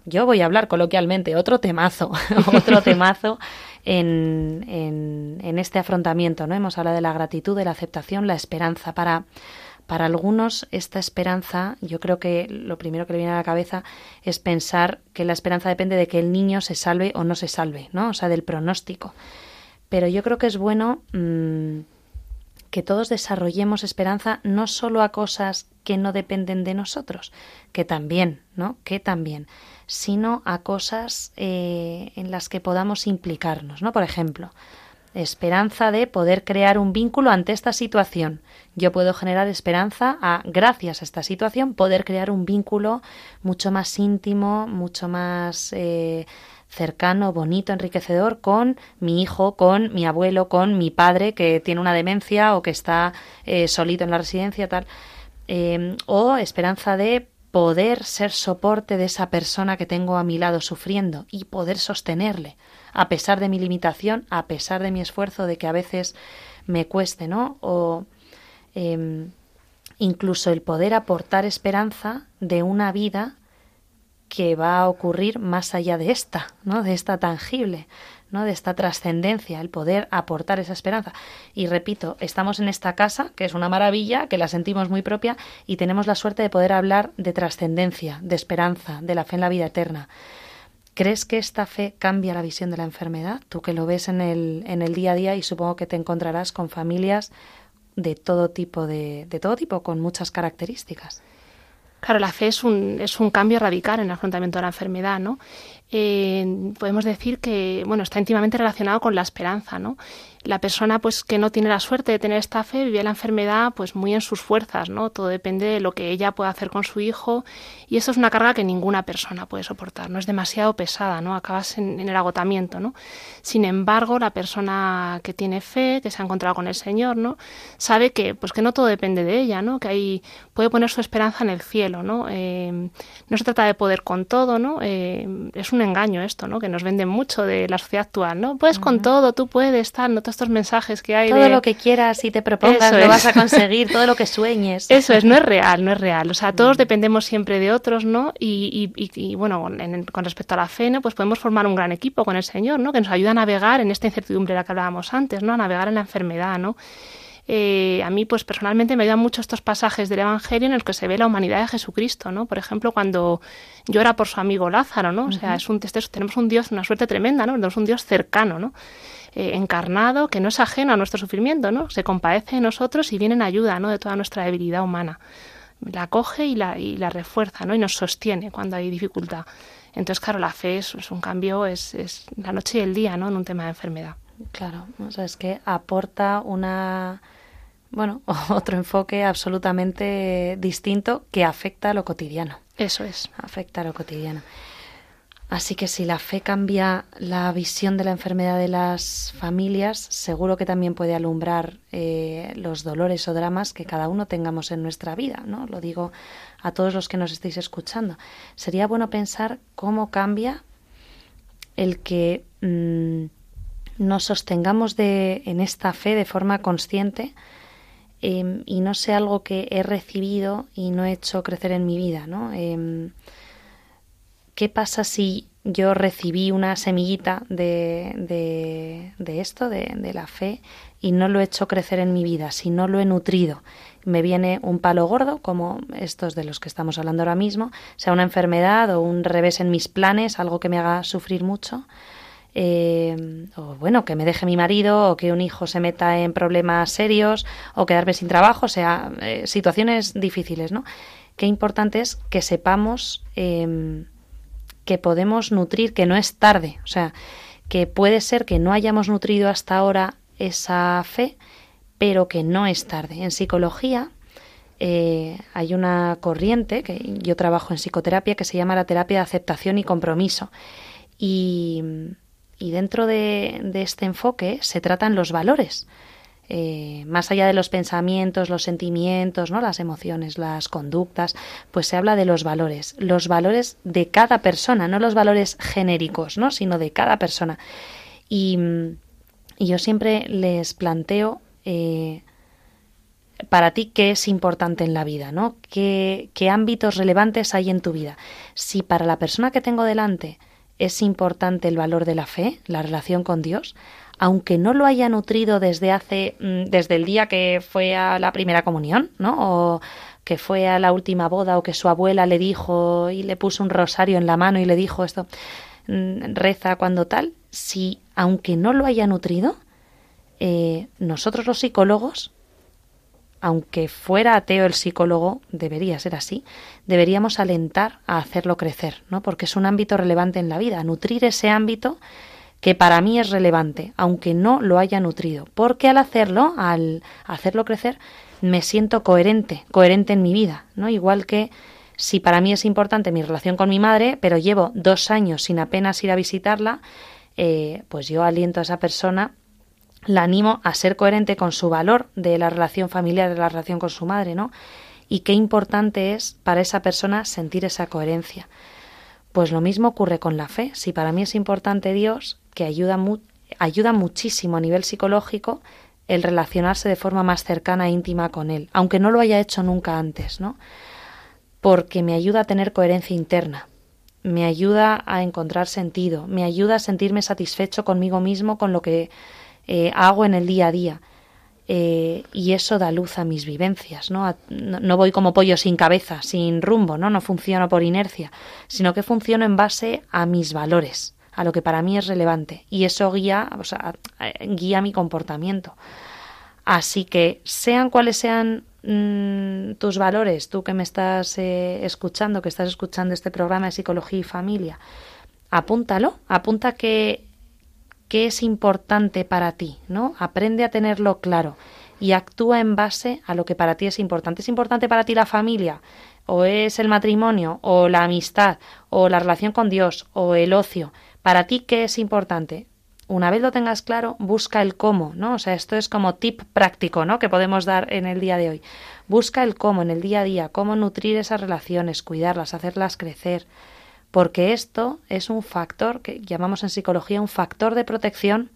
yo voy a hablar coloquialmente, otro temazo, <laughs> otro temazo en, en, en este afrontamiento, ¿no? Hemos hablado de la gratitud, de la aceptación, la esperanza para para algunos esta esperanza, yo creo que lo primero que le viene a la cabeza es pensar que la esperanza depende de que el niño se salve o no se salve, ¿no? O sea, del pronóstico. Pero yo creo que es bueno mm, que todos desarrollemos esperanza no solo a cosas que no dependen de nosotros, que también, ¿no? Que también, sino a cosas eh, en las que podamos implicarnos, ¿no? Por ejemplo, esperanza de poder crear un vínculo ante esta situación. Yo puedo generar esperanza a, gracias a esta situación, poder crear un vínculo mucho más íntimo, mucho más eh, cercano, bonito, enriquecedor con mi hijo, con mi abuelo, con mi padre que tiene una demencia o que está eh, solito en la residencia, tal. Eh, o esperanza de poder ser soporte de esa persona que tengo a mi lado sufriendo y poder sostenerle a pesar de mi limitación, a pesar de mi esfuerzo, de que a veces me cueste, ¿no? O em, incluso el poder aportar esperanza de una vida que va a ocurrir más allá de esta, ¿no? De esta tangible, ¿no? De esta trascendencia, el poder aportar esa esperanza. Y repito, estamos en esta casa, que es una maravilla, que la sentimos muy propia, y tenemos la suerte de poder hablar de trascendencia, de esperanza, de la fe en la vida eterna. ¿Crees que esta fe cambia la visión de la enfermedad? Tú que lo ves en el, en el día a día y supongo que te encontrarás con familias de todo tipo, de, de todo tipo, con muchas características. Claro, la fe es un, es un cambio radical en el afrontamiento de la enfermedad, ¿no? Podemos decir que, bueno, está íntimamente relacionado con la esperanza, ¿no? la persona pues que no tiene la suerte de tener esta fe vive la enfermedad pues muy en sus fuerzas, ¿no? Todo depende de lo que ella pueda hacer con su hijo y esto es una carga que ninguna persona puede soportar, no es demasiado pesada, ¿no? Acabas en, el agotamiento, ¿no? Sin embargo, la persona que tiene fe, que se ha encontrado con el Señor, ¿no? Sabe que pues que no todo depende de ella, ¿no? Que ahí puede poner su esperanza en el cielo, ¿no? Eh, no se trata de poder con todo, ¿no? Eh, es un engaño esto, ¿no? Que nos venden mucho de la sociedad actual, ¿no? Puedes con todo, tú puedes estar, ¿no? estos mensajes que hay. Todo lo que quieras y te propongas lo vas a <laughs> conseguir, todo lo que sueñes. Eso es, no es real, no es real. O sea, todos mm. dependemos siempre de otros, ¿no? Y, y, bueno, con respecto a la fe, ¿no? Pues podemos formar un gran equipo con el Señor, ¿no? Que nos ayuda a navegar en esta incertidumbre de la que hablábamos antes, ¿no? A navegar en la enfermedad, ¿no? Eh, a mí, pues personalmente me ayudan mucho estos pasajes del Evangelio en el que se ve la humanidad de Jesucristo, ¿no? Por ejemplo, cuando llora por su amigo Lázaro, ¿no? O sea, es un, tenemos un Dios, una suerte tremenda, ¿no? Tenemos un Dios cercano, ¿no? Eh, encarnado, que no es ajeno a nuestro sufrimiento, ¿no? Se compadece de nosotros y viene en ayuda, ¿no? De toda nuestra debilidad humana. La coge y la, y la refuerza, ¿no? Y nos sostiene cuando hay dificultad. Entonces, claro, la fe es, un cambio, es, es, la noche y el día, ¿no? En un tema de enfermedad. Claro, o sea, es que aporta una, bueno, <laughs> otro enfoque absolutamente distinto que afecta a lo cotidiano. Eso es. Afecta a lo cotidiano. Así que si la fe cambia la visión de la enfermedad de las familias, seguro que también puede alumbrar eh, los dolores o dramas que cada uno tengamos en nuestra vida, ¿no? Lo digo a todos los que nos estéis escuchando. Sería bueno pensar cómo cambia el que mm, nos sostengamos de, en esta fe de forma consciente em, y no sea algo que he recibido y no he hecho crecer en mi vida, ¿no? Em, ¿qué pasa si yo recibí una semillita de, de, esto, de, de, la fe, y no lo he hecho crecer en mi vida, si no lo he nutrido? Me viene un palo gordo, como estos de los que estamos hablando ahora mismo, sea una enfermedad o un revés en mis planes, algo que me haga sufrir mucho. Eh, o bueno, que me deje mi marido, o que un hijo se meta en problemas serios, o quedarme sin trabajo, o sea, eh, situaciones difíciles, ¿no? Qué importante es que sepamos eh, que podemos nutrir, que no es tarde, o sea, que puede ser que no hayamos nutrido hasta ahora esa fe, pero que no es tarde. En psicología eh, hay una corriente, que yo trabajo en psicoterapia, que se llama la terapia de aceptación y compromiso. Y, y dentro de, este enfoque se tratan los valores. Eh, más allá de los pensamientos, los sentimientos, ¿no? las emociones, las conductas, pues se habla de los valores, los valores de cada persona, no los valores genéricos, ¿no? sino de cada persona. Y, yo siempre les planteo eh, para ti qué es importante en la vida, ¿no? ¿Qué, ¿Qué ámbitos relevantes hay en tu vida? Si para la persona que tengo delante es importante el valor de la fe, la relación con Dios, aunque no lo haya nutrido desde hace, mm, desde el día que fue a la primera comunión, ¿no? O que fue a la última boda o que su abuela le dijo y le puso un rosario en la mano y le dijo esto, mm, reza cuando tal, si aunque no lo haya nutrido, eh, nosotros los psicólogos, aunque fuera ateo el psicólogo, debería ser así, deberíamos alentar a hacerlo crecer, ¿no? Porque es un ámbito relevante en la vida, nutrir ese ámbito que para mí es relevante, aunque no lo haya nutrido, porque al hacerlo, al hacerlo crecer, me siento coherente, coherente en mi vida, ¿no? Igual que si para mí es importante mi relación con mi madre, pero llevo dos años sin apenas ir a visitarla, eh, pues yo aliento a esa persona, la animo a ser coherente con su valor de la relación familiar, de la relación con su madre, ¿no? Y qué importante es para esa persona sentir esa coherencia. Pues lo mismo ocurre con la fe. Si para mí es importante Dios, que ayuda, ayuda muchísimo a nivel psicológico el relacionarse de forma más cercana e íntima con Él, aunque no lo haya hecho nunca antes, ¿no? Porque me ayuda a tener coherencia interna, me ayuda a encontrar sentido, me ayuda a sentirme satisfecho conmigo mismo con lo que eh, hago en el día a día. Eh, y eso da luz a mis vivencias, ¿no? ¿no? voy como pollo sin cabeza, sin rumbo, ¿no? No funciono por inercia, sino que funciono en base a mis valores, a lo que para mí es relevante. Y eso guía, o sea, guía mi comportamiento. Así que, sean cuales sean mm, tus valores, tú que me estás eh, escuchando, que estás escuchando este programa de psicología y familia, apúntalo, apunta que qué es importante para ti, ¿no? Aprende a tenerlo claro y actúa en base a lo que para ti es importante. ¿Es importante para ti la familia? ¿O es el matrimonio? ¿O la amistad? ¿O la relación con Dios? ¿O el ocio? ¿Para ti qué es importante? Una vez lo tengas claro, busca el cómo, ¿no? O sea, esto es como tip práctico, ¿no? Que podemos dar en el día de hoy. Busca el cómo en el día a día, cómo nutrir esas relaciones, cuidarlas, hacerlas crecer, porque esto es un factor que llamamos en psicología un factor de protección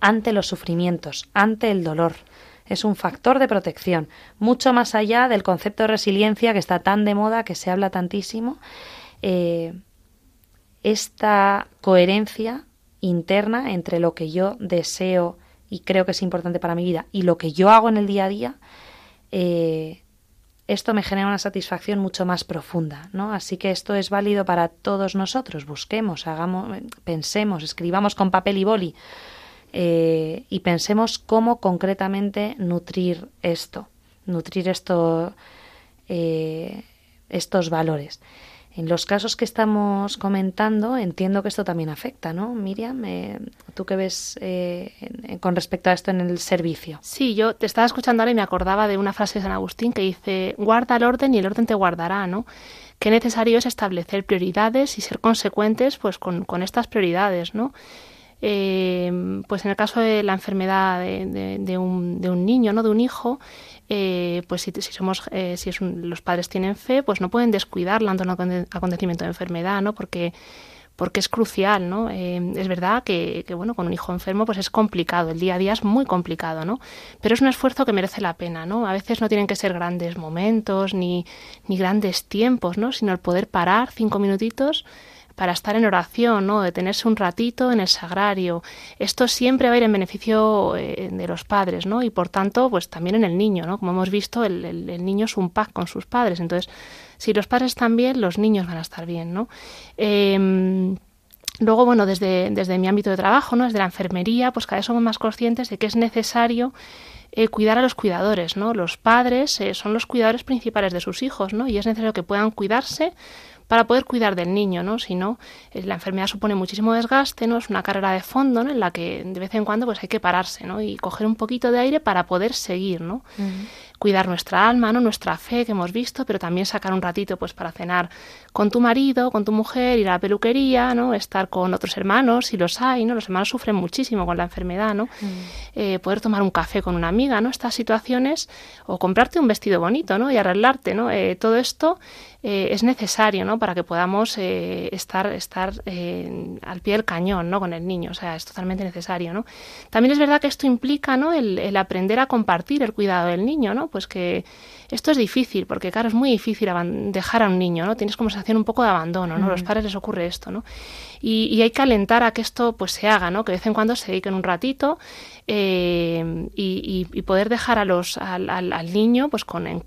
ante los sufrimientos, ante el dolor. Es un factor de protección, mucho más allá del concepto de resiliencia que está tan de moda, que se habla tantísimo. Eh, esta coherencia interna entre lo que yo deseo y creo que es importante para mi vida y lo que yo hago en el día a día, eh, esto me genera una satisfacción mucho más profunda, ¿no? Así que esto es válido para todos nosotros. Busquemos, hagamos, pensemos, escribamos con papel y boli eh, y pensemos cómo concretamente nutrir esto, nutrir eh, estos valores. En los casos que estamos comentando, entiendo que esto también afecta, ¿no? Miriam, eh, ¿tú qué ves eh, con respecto a esto en el servicio? Sí, yo te estaba escuchando ahora y me acordaba de una frase de San Agustín que dice, guarda el orden y el orden te guardará, ¿no? Qué necesario es establecer prioridades y ser consecuentes pues con, estas prioridades, ¿no? Eh, pues en el caso de la enfermedad de, un, de, un, niño, ¿no? de un hijo, eh, pues si, somos, eh, si los padres tienen fe, pues no pueden descuidarla ante un acontecimiento de enfermedad, ¿no? Porque porque es crucial, ¿no? es verdad que, que, bueno, con un hijo enfermo pues es complicado, el día a día es muy complicado, ¿no? Pero es un esfuerzo que merece la pena, ¿no? A veces no tienen que ser grandes momentos ni, ni grandes tiempos, ¿no? Sino el poder parar cinco minutitos para estar en oración, ¿no? detenerse un ratito en el sagrario. Esto siempre va a ir en beneficio eh, de los padres, ¿no? Y por tanto, pues también en el niño, ¿no? Como hemos visto, el, niño es un pack con sus padres. Entonces, si los padres están bien, los niños van a estar bien, ¿no? Em, luego, bueno, desde, desde mi ámbito de trabajo, ¿no? desde la enfermería, pues cada vez somos más conscientes de que es necesario eh, cuidar a los cuidadores, ¿no? Los padres eh, son los cuidadores principales de sus hijos, ¿no? Y es necesario que puedan cuidarse para poder cuidar del niño, ¿no? Si no, eh, la enfermedad supone muchísimo desgaste, ¿no? Es una carrera de fondo, ¿no? En la que de vez en cuando pues hay que pararse, ¿no? Y coger un poquito de aire para poder seguir, ¿no? Cuidar nuestra alma, ¿no? Nuestra fe que hemos visto, pero también sacar un ratito pues para cenar con tu marido, con tu mujer, ir a la peluquería, ¿no? Estar con otros hermanos, si los hay, ¿no? Los hermanos sufren muchísimo con la enfermedad, ¿no? Eh, poder tomar un café con una amiga, ¿no? Estas situaciones, o comprarte un vestido bonito, ¿no? Y arreglarte, ¿no? Eh, todo esto eh, es necesario ¿no? para que podamos eh, estar, estar eh, al pie del cañón ¿no? con el niño. O sea, es totalmente necesario. ¿no? También es verdad que esto implica ¿no? el, el aprender a compartir el cuidado del niño, ¿no? Pues que esto es difícil, porque claro, es muy difícil dejar a un niño, ¿no? Tienes como sensación un poco de abandono, ¿no? A los padres les ocurre esto, ¿no? Y, hay que alentar a que esto pues se haga, ¿no? Que de vez en cuando se dediquen un ratito eh, y, poder dejar a los, al, al, niño pues con,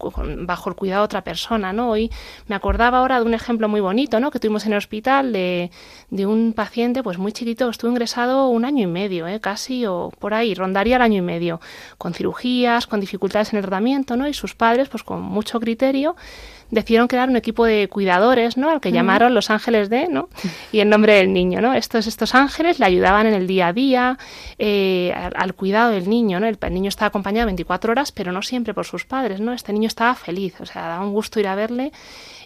bajo el cuidado de otra persona, ¿no? Hoy me acordaba ahora de un ejemplo muy bonito, ¿no? Que tuvimos en el hospital de, de un paciente pues muy chiquito estuvo ingresado un año y medio, ¿eh? Casi o por ahí, rondaría el año y medio, con cirugías, con dificultades en el tratamiento, ¿no? Y sus padres pues con mucho criterio, decidieron crear un equipo de cuidadores, ¿no? Al que llamaron los ángeles de, ¿no? Y en nombre del niño, ¿no? Estos, estos ángeles le ayudaban en el día a día, eh, al, cuidado del niño, ¿no? El, niño estaba acompañado 24 horas, pero no siempre por sus padres, ¿no? Este niño estaba feliz, o sea, daba un gusto ir a verle.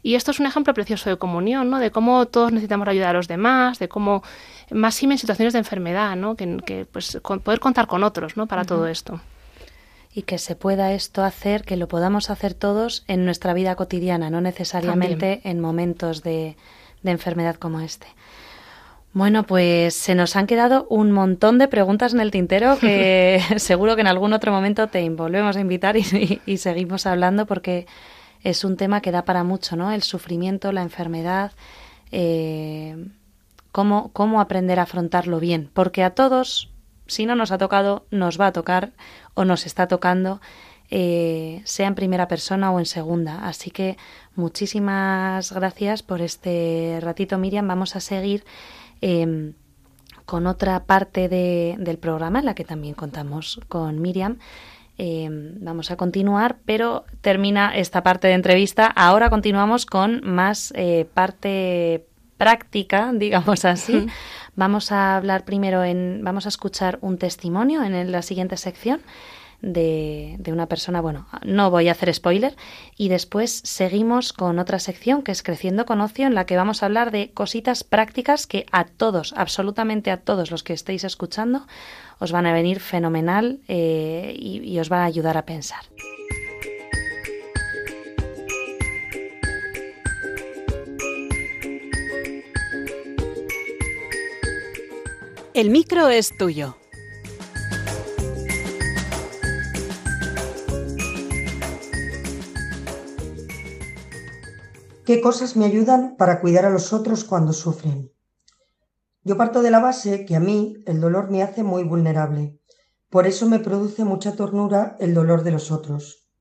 Y esto es un ejemplo precioso de comunión, ¿no? De cómo todos necesitamos ayudar a los demás, de cómo, más en situaciones de enfermedad, ¿no? Que, pues poder contar con otros, ¿no? Para todo esto y que se pueda esto hacer, que lo podamos hacer todos en nuestra vida cotidiana, no necesariamente en momentos de, de enfermedad como este. Bueno, pues se nos han quedado un montón de preguntas en el tintero que <laughs> seguro que en algún otro momento te volvemos a invitar y, seguimos hablando porque es un tema que da para mucho, ¿no? El sufrimiento, la enfermedad, eh, cómo, cómo aprender a afrontarlo bien, porque a todos si no nos ha tocado, nos va a tocar o nos está tocando, eh, sea en primera persona o en segunda. Así que muchísimas gracias por este ratito, Miriam. Vamos a seguir em, con otra parte del programa en la que también contamos con Miriam. Em, vamos a continuar, pero termina esta parte de entrevista. Ahora continuamos con más eh, parte práctica, <laughs> digamos así. Vamos a hablar primero en, vamos a escuchar un testimonio en la siguiente sección de, de, una persona, bueno, no voy a hacer spoiler, y después seguimos con otra sección que es Creciendo con Ocio, en la que vamos a hablar de cositas prácticas que a todos, absolutamente a todos los que estéis escuchando, os van a venir fenomenal eh, y, y os van a ayudar a pensar. El micro es tuyo. ¿Qué cosas me ayudan para cuidar a los otros cuando sufren? Yo parto de la base que a mí el dolor me hace muy vulnerable. Por eso me produce mucha tornura el dolor de los otros.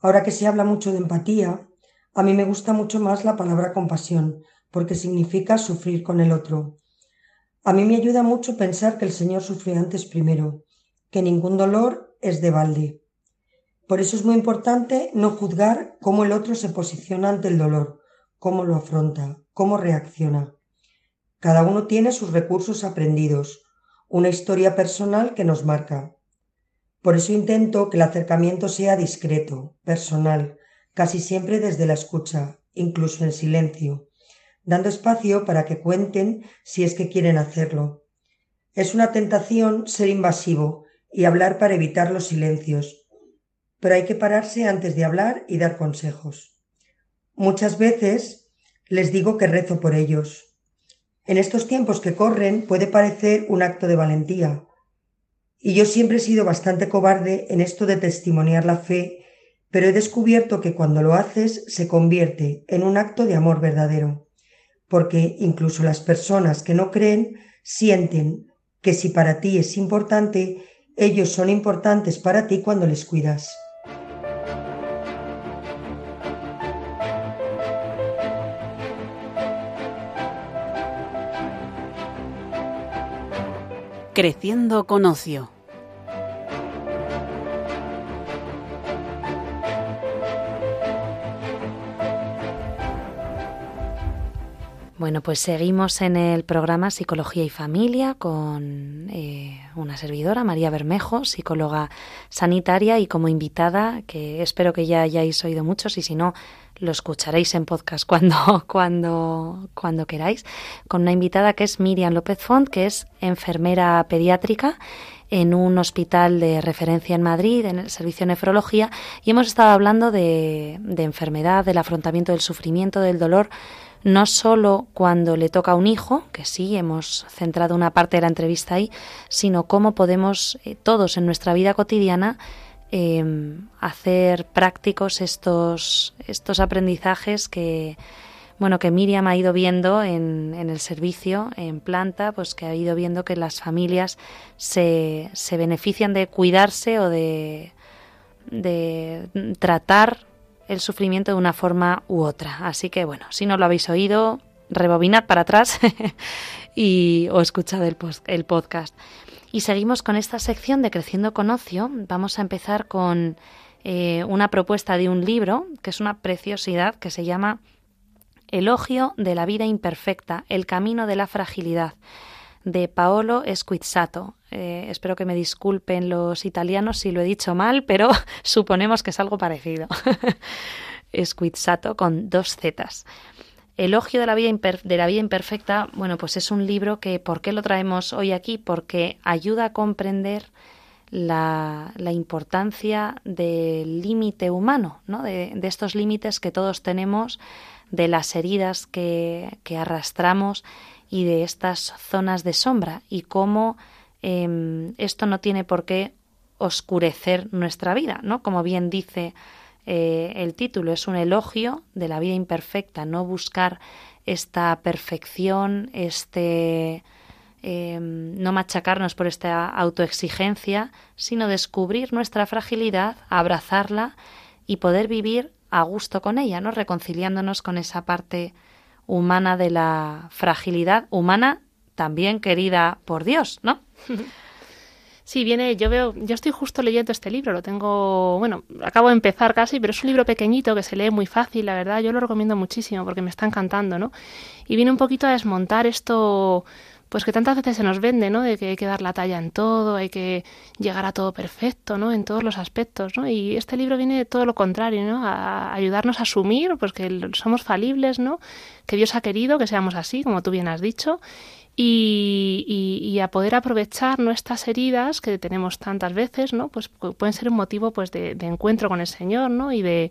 Ahora que se habla mucho de empatía, a mí me gusta mucho más la palabra compasión, porque significa sufrir con el otro. A mí me ayuda mucho pensar que el Señor sufrió antes primero, que ningún dolor es de balde. Por eso es muy importante no juzgar cómo el otro se posiciona ante el dolor, cómo lo afronta, cómo reacciona. Cada uno tiene sus recursos aprendidos, una historia personal que nos marca. Por eso intento que el acercamiento sea discreto, personal, casi siempre desde la escucha, incluso en silencio, dando espacio para que cuenten si es que quieren hacerlo. Es una tentación ser invasivo y hablar para evitar los silencios, pero hay que pararse antes de hablar y dar consejos. Muchas veces les digo que rezo por ellos. En estos tiempos que corren puede parecer un acto de valentía, y yo siempre he sido bastante cobarde en esto de testimoniar la fe, pero he descubierto que cuando lo haces se convierte en un acto de amor verdadero, porque incluso las personas que no creen sienten que si para ti es importante, ellos son importantes para ti cuando les cuidas. Creciendo con ocio. Bueno, pues seguimos en el programa Psicología y Familia con eh, una servidora, María Bermejo, psicóloga sanitaria y como invitada, que espero que ya hayáis oído muchos y si no, lo escucharéis en podcast <laughs> cuando, cuando, cuando queráis, con una invitada que es Miriam López Font, que es enfermera pediátrica en un hospital de referencia en Madrid, en el servicio de nefrología, y hemos estado hablando de, de enfermedad, del afrontamiento del sufrimiento, del dolor, no solo cuando le toca a un hijo, que sí, hemos centrado una parte de la entrevista ahí, sino cómo podemos eh, todos en nuestra vida cotidiana Em, hacer prácticos estos, estos aprendizajes que, bueno, que Miriam ha ido viendo en, en, el servicio, en planta, pues que ha ido viendo que las familias se, se benefician de cuidarse o de, de tratar el sufrimiento de una forma u otra. Así que, bueno, si no lo habéis oído, rebobinad para atrás <laughs> y o escuchad el, podcast. Y seguimos con esta sección de Creciendo con Ocio. Vamos a empezar con eh, una propuesta de un libro, que es una preciosidad, que se llama Elogio de la vida imperfecta, el camino de la fragilidad, de Paolo Squizzato. Eh, espero que me disculpen los italianos si lo he dicho mal, pero <laughs> suponemos que es algo parecido. <laughs> Squizzato con dos zetas. Elogio de la, vida de la imperfecta, bueno, pues es un libro que, ¿por qué lo traemos hoy aquí? Porque ayuda a comprender la, la importancia del límite humano, ¿no? de, de estos límites que todos tenemos, de las heridas que, que, arrastramos y de estas zonas de sombra y cómo eh, esto no tiene por qué oscurecer nuestra vida, ¿no? Como bien dice eh, el título es un elogio de la vida imperfecta, no buscar esta perfección, este em, no machacarnos por esta autoexigencia, sino descubrir nuestra fragilidad, abrazarla y poder vivir a gusto con ella, ¿no? reconciliándonos con esa parte humana de la fragilidad humana también querida por Dios, ¿no? <laughs> Sí, viene, yo veo, yo estoy justo leyendo este libro, lo tengo, bueno, acabo de empezar casi, pero es un libro pequeñito que se lee muy fácil, la verdad, yo lo recomiendo muchísimo porque me está encantando, ¿no? Y viene un poquito a desmontar esto, pues que tantas veces se nos vende, ¿no? De que hay que dar la talla en todo, hay que llegar a todo perfecto, ¿no? En todos los aspectos, ¿no? Y este libro viene de todo lo contrario, ¿no? A ayudarnos a asumir, pues que somos falibles, ¿no? Que Dios ha querido que seamos así, como tú bien has dicho, y, a poder aprovechar nuestras heridas que tenemos tantas veces, ¿no? Pues pueden ser un motivo pues de, encuentro con el Señor, ¿no? Y de,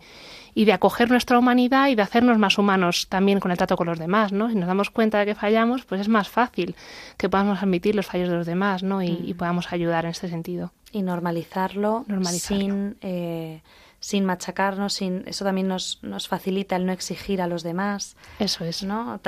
y de acoger nuestra humanidad y de hacernos más humanos también con el trato con los demás, ¿no? Si nos damos cuenta de que fallamos, pues es más fácil que podamos admitir los fallos de los demás, ¿no? Y, mm. podamos ayudar en este sentido. Y normalizarlo, sin... Eh, sin machacarnos, sin eso también nos, nos facilita el no exigir a los demás. Eso es. ¿no?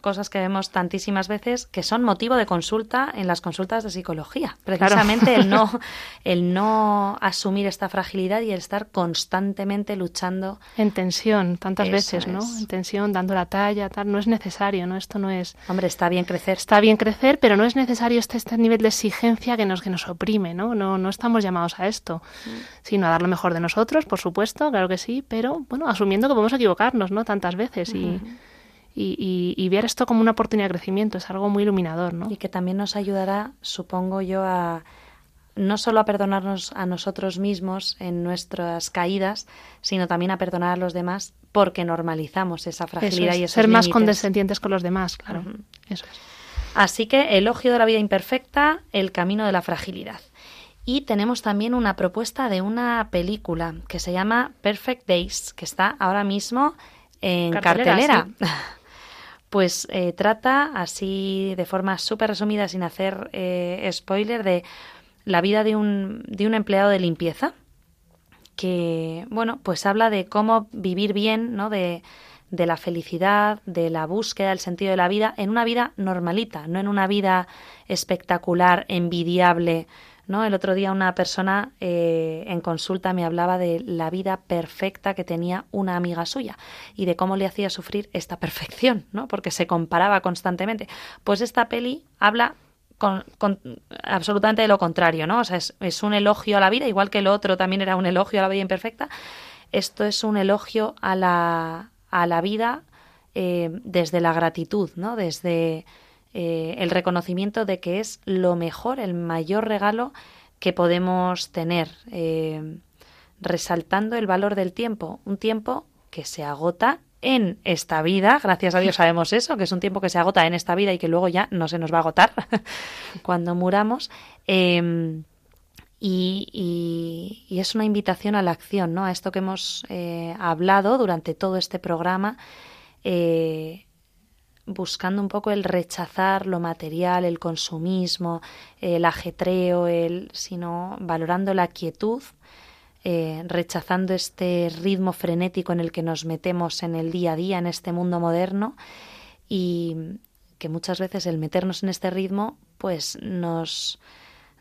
cosas que vemos tantísimas veces que son motivo de consulta en las consultas de psicología. Precisamente el, no, <laughs> el no asumir esta fragilidad y el estar constantemente luchando. En tensión, tantas veces, ¿no? En tensión, dando la talla, tal. No es necesario, ¿no? Esto no es... Hombre, está bien crecer. Está bien crecer, pero no es necesario este, este nivel de exigencia que nos, que nos oprime, ¿no? No, no estamos llamados a esto, mm. sino a dar lo mejor de nosotros, por supuesto, claro que sí, pero bueno, asumiendo que podemos equivocarnos, ¿no? Tantas veces y, y, ver esto como una oportunidad de crecimiento es algo muy iluminador, ¿no? Y que también nos ayudará, supongo yo, a no solo a perdonarnos a nosotros mismos en nuestras caídas, sino también a perdonar a los demás porque normalizamos esa fragilidad y esos ser más condescendientes con los demás, claro. Eso es. Así que elogio de la vida imperfecta, el camino de la fragilidad. Y tenemos también una propuesta de una película que se llama Perfect Days, que está ahora mismo en cartelera. <laughs> Pues eh, trata, así de forma súper resumida, sin hacer eh, spoiler, de la vida de un, de un empleado de limpieza que, bueno, pues habla de cómo vivir bien, ¿no? De, de la felicidad, de la búsqueda del sentido de la vida, en una vida normalita, no en una vida espectacular, envidiable, El otro día una persona eh, en consulta me hablaba de la vida perfecta que tenía una amiga suya y de cómo le hacía sufrir esta <laughs> perfección, ¿no? Porque se comparaba constantemente. Pues esta peli habla con, absolutamente de lo contrario, ¿no? O sea, es, un elogio a la vida, igual que el otro también era un elogio a la vida imperfecta. Esto es un elogio a la, a la vida eh, desde la gratitud, ¿no? Desde eh, el reconocimiento de que es lo mejor, el mayor regalo que podemos tener, eh, resaltando el valor del tiempo, un tiempo que se agota en esta vida, gracias a Dios <laughs> sabemos eso, que es un tiempo que se agota en esta vida y que luego ya no se nos va a agotar <laughs> cuando muramos. Em, y, es una invitación a la acción, ¿no? A esto que hemos eh, hablado durante todo este programa, buscando un poco el rechazar lo material, el consumismo, el ajetreo, el, sino valorando la quietud, eh, rechazando este ritmo frenético en el que nos metemos en el día a día, en este mundo moderno, y que muchas veces el meternos en este ritmo, pues nos,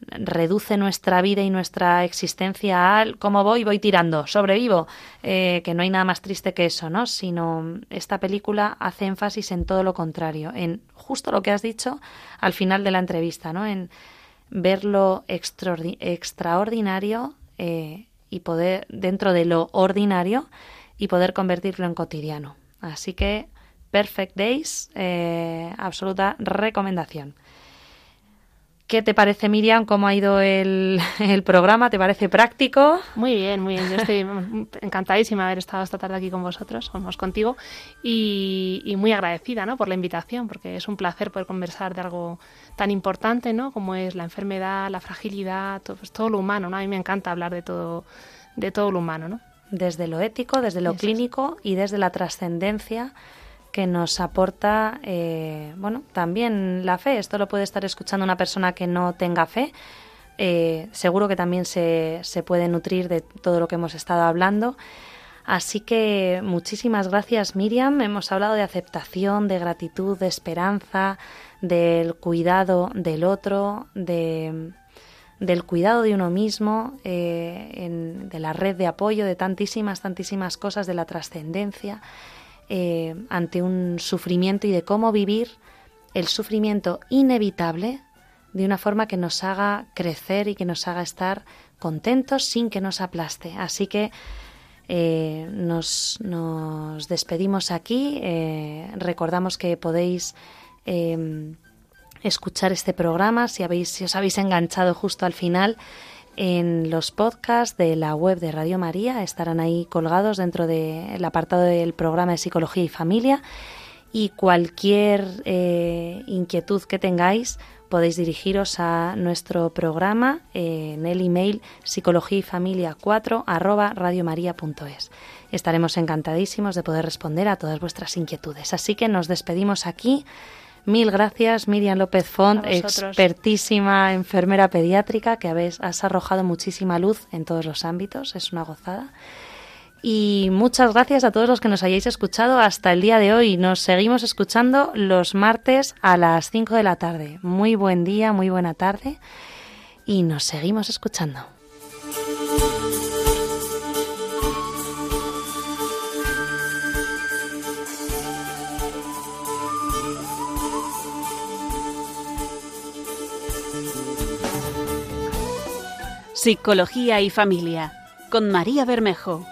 reduce nuestra vida y nuestra existencia al cómo voy, voy tirando, sobrevivo, eh, que no hay nada más triste que eso, ¿no? Sino esta película hace énfasis en todo lo contrario, en justo lo que has dicho al final de la entrevista, ¿no? En ver lo extraordinario eh, y poder, dentro de lo ordinario, y poder convertirlo en cotidiano. Así que Perfect Days, eh, absoluta recomendación. ¿Qué te parece, Miriam? ¿Cómo ha ido <laughs> el, programa? ¿Te parece práctico? Muy bien, muy bien. Yo estoy <laughs> encantadísima de haber estado esta tarde aquí con vosotros, somos contigo, y, muy agradecida ¿no? por la invitación, porque es un placer poder conversar de algo tan importante ¿no? como es la enfermedad, la fragilidad, todo, pues, todo lo humano. ¿no? A mí me encanta hablar de todo, de todo lo humano. ¿no? Desde lo ético, desde lo clínico y desde la trascendencia que nos aporta, eh, bueno, también la fe. Esto lo puede estar escuchando una persona que no tenga fe. Eh, seguro que también se, se puede nutrir de todo lo que hemos estado hablando. Así que muchísimas gracias Miriam. Hemos hablado de aceptación, de gratitud, de esperanza, del cuidado del otro, de, del cuidado de uno mismo, eh, de la red de apoyo, de tantísimas, tantísimas cosas, de la trascendencia. Eh, ante un sufrimiento y de cómo vivir el sufrimiento inevitable de una forma que nos haga crecer y que nos haga estar contentos sin que nos aplaste. Así que eh, nos, despedimos aquí. Eh, recordamos que podéis escuchar este programa si, habéis, si os habéis enganchado justo al final en los podcasts de la web de Radio María. Estarán ahí colgados dentro del apartado del programa de Psicología y Familia. Y cualquier eh, inquietud que tengáis, podéis dirigiros a nuestro programa en el email psicología y familia 4 arroba. Estaremos encantadísimos de poder responder a todas vuestras inquietudes. Así que nos despedimos aquí. Mil gracias, Miriam López Font, expertísima enfermera pediátrica, que habéis, has arrojado muchísima luz en todos los ámbitos. Es una gozada. Y muchas gracias a todos los que nos hayáis escuchado hasta el día de hoy. Nos seguimos escuchando los martes a las 5 de la tarde. Muy buen día, muy buena tarde. Y nos seguimos escuchando. Psicología y Familia con María Bermejo.